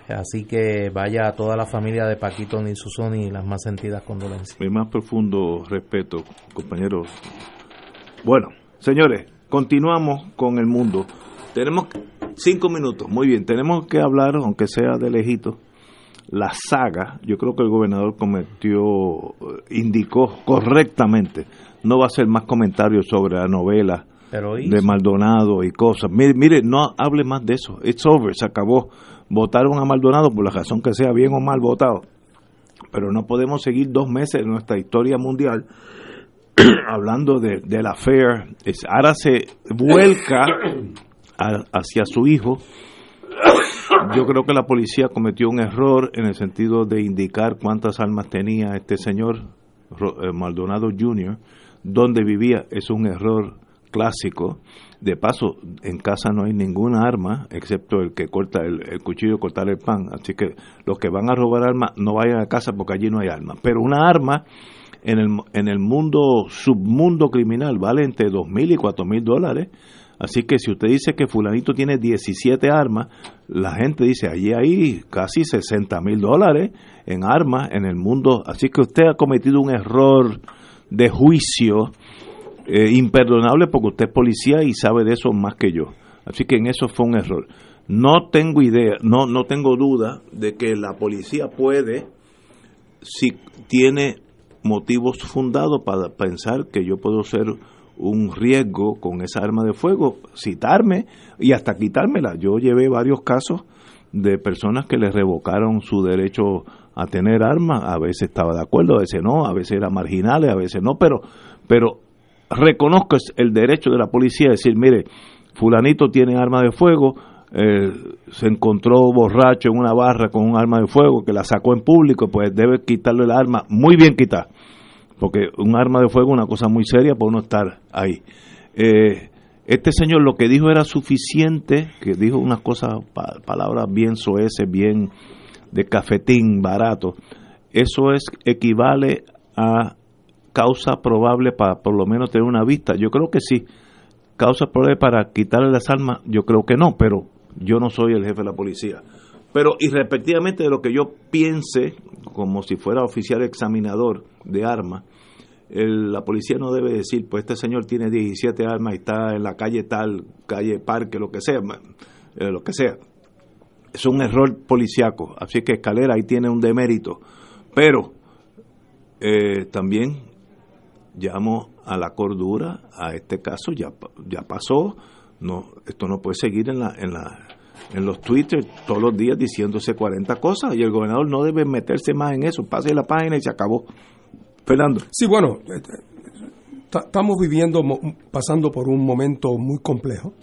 Así que vaya a toda la familia de Paquito Nisusoni y las más sentidas condolencias. Mi más profundo respeto, compañeros. Bueno, señores, continuamos con el mundo. Tenemos cinco minutos, muy bien. Tenemos que hablar, aunque sea de lejito, la saga. Yo creo que el gobernador cometió, eh, indicó correctamente. No va a hacer más comentarios sobre la novela Pero de Maldonado y cosas. Mire, mire, no hable más de eso. It's over, se acabó. Votaron a Maldonado por la razón que sea, bien o mal votado. Pero no podemos seguir dos meses en nuestra historia mundial hablando de, de la FAIR. Ahora se vuelca a- hacia su hijo. Yo creo que la policía cometió un error en el sentido de indicar cuántas armas tenía este señor eh, Maldonado Jr., donde vivía. Es un error clásico. De paso, en casa no hay ninguna arma, excepto el que corta el, el cuchillo, cortar el pan. Así que los que van a robar armas no vayan a casa porque allí no hay armas. Pero una arma en el, en el mundo, submundo criminal, vale entre dos mil y cuatro mil dólares. Así que si usted dice que fulanito tiene 17 armas, la gente dice, allí hay casi 60 mil dólares en armas en el mundo. Así que usted ha cometido un error de juicio eh, imperdonable porque usted es policía y sabe de eso más que yo. Así que en eso fue un error. No tengo idea, no, no tengo duda de que la policía puede, si tiene motivos fundados para pensar que yo puedo ser un riesgo con esa arma de fuego, citarme y hasta quitármela. Yo llevé varios casos de personas que le revocaron su derecho a tener armas, a veces estaba de acuerdo, a veces no, a veces era marginales, a veces no, pero pero reconozco el derecho de la policía a decir, mire, fulanito tiene arma de fuego, eh, se encontró borracho en una barra con un arma de fuego que la sacó en público, pues debe quitarle el arma, muy bien quitar, porque un arma de fuego es una cosa muy seria para uno estar ahí. Eh, este señor lo que dijo era suficiente, que dijo unas cosas, pa- palabras bien soeces, bien de cafetín barato. Eso es equivale a causa probable para por lo menos tener una vista. Yo creo que sí. Causa probable para quitarle las armas, yo creo que no, pero yo no soy el jefe de la policía. Pero irrespectivamente de lo que yo piense, como si fuera oficial examinador de armas, el- la policía no debe decir, pues este señor tiene 17 armas y está en la calle tal, calle parque, lo que sea, eh, lo que sea. Es un error policiaco, así que Escalera ahí tiene un demérito. Pero eh, también llamo a la cordura a este caso, ya, ya pasó, no, esto no puede seguir en la, en la en los Twitter todos los días diciéndose 40 cosas y el gobernador no debe meterse más en eso, pase la página y se acabó. Fernando. Sí, bueno, eh, ta- estamos viviendo, pasando por un momento muy complejo.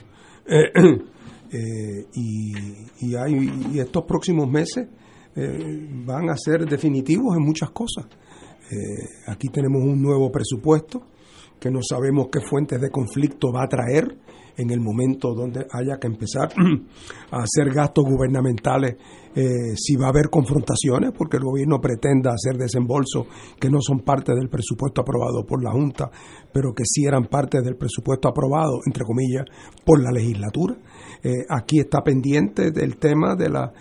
Eh, eh, y, y hay, y estos próximos meses eh, van a ser definitivos en muchas cosas. Eh, aquí tenemos un nuevo presupuesto que no sabemos qué fuentes de conflicto va a traer en el momento donde haya que empezar a hacer gastos gubernamentales, eh, si va a haber confrontaciones, porque el gobierno pretenda hacer desembolsos que no son parte del presupuesto aprobado por la Junta, pero que sí eran parte del presupuesto aprobado, entre comillas, por la legislatura. Eh, aquí está pendiente del tema de la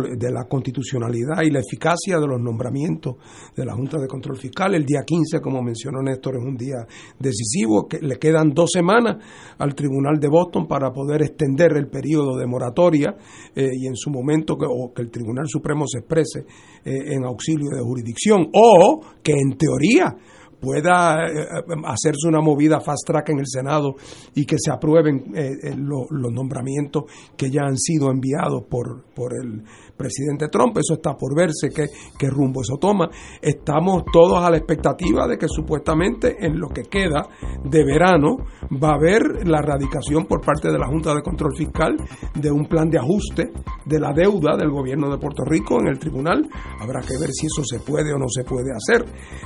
de la constitucionalidad y la eficacia de los nombramientos de la Junta de Control Fiscal. El día 15, como mencionó Néstor, es un día decisivo, que le quedan dos semanas al Tribunal de Boston para poder extender el periodo de moratoria eh, y en su momento que, o que el Tribunal Supremo se exprese eh, en auxilio de jurisdicción o que en teoría pueda eh, hacerse una movida fast track en el Senado y que se aprueben los nombramientos que ya han sido enviados por, por el presidente Trump. Eso está por verse qué, qué rumbo eso toma. Estamos todos a la expectativa de que supuestamente en lo que queda de verano va a haber la radicación por parte de la Junta de Control Fiscal de un plan de ajuste de la deuda del gobierno de Puerto Rico en el tribunal. Habrá que ver si eso se puede o no se puede hacer.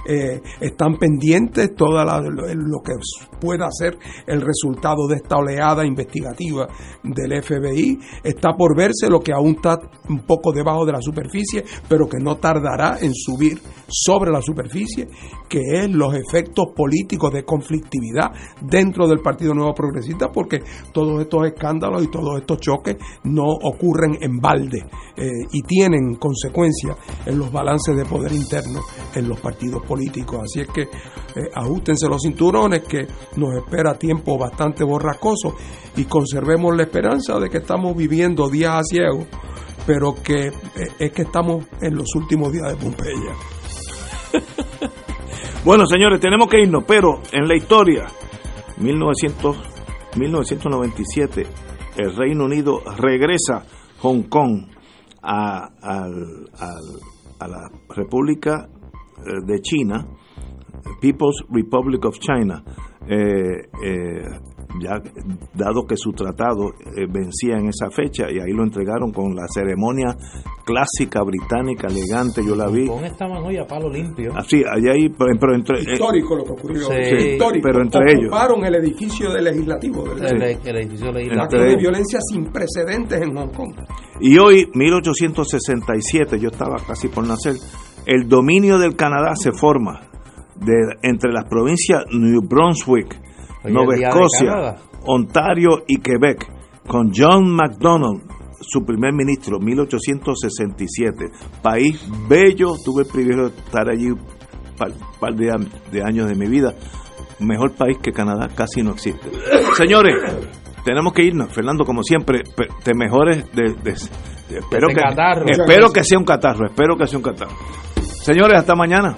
Eh, están pendientes todo lo que pueda ser el resultado de esta oleada investigativa del FBI. Está por verse lo que aún está un poco debajo de la superficie, pero que no tardará en subir sobre la superficie, que es los efectos políticos de conflictividad dentro del Partido Nuevo Progresista, porque todos estos escándalos y todos estos choques no ocurren en balde eh, y tienen consecuencias en los balances de poder interno en los partidos políticos. Así es que eh, ajustense los cinturones, que nos espera tiempo bastante borracoso y conservemos la esperanza de que estamos viviendo días a ciego pero que eh, es que estamos en los últimos días de Pompeya. bueno, señores, tenemos que irnos, pero en la historia, 1900, 1997, el Reino Unido regresa Hong Kong a, la República eh, de China, People's Republic of China. Eh, eh, ya dado que su tratado eh, vencía en esa fecha y ahí lo entregaron con la ceremonia clásica británica elegante yo la vi. Estaban hoy a palo limpio. Así allá ahí pero, entre histórico lo que ocurrió. Histórico. pero entre ellos. ocuparon el edificio del legislativo el, edificio legislativo. De violencia sin precedentes en Hong Kong. Y hoy 1867 yo estaba casi por nacer el dominio del Canadá se forma de, entre las provincias New Brunswick, Nueva Escocia, Ontario y Quebec, con John MacDonald, su primer ministro, 1867. País bello, tuve el privilegio de estar allí un par, de, años de mi vida. Mejor país que Canadá casi no existe. Señores, tenemos que irnos. Fernando, como siempre, te mejores de, espero, que, espero que sea un catarro, espero que sea un catarro. Señores, hasta mañana.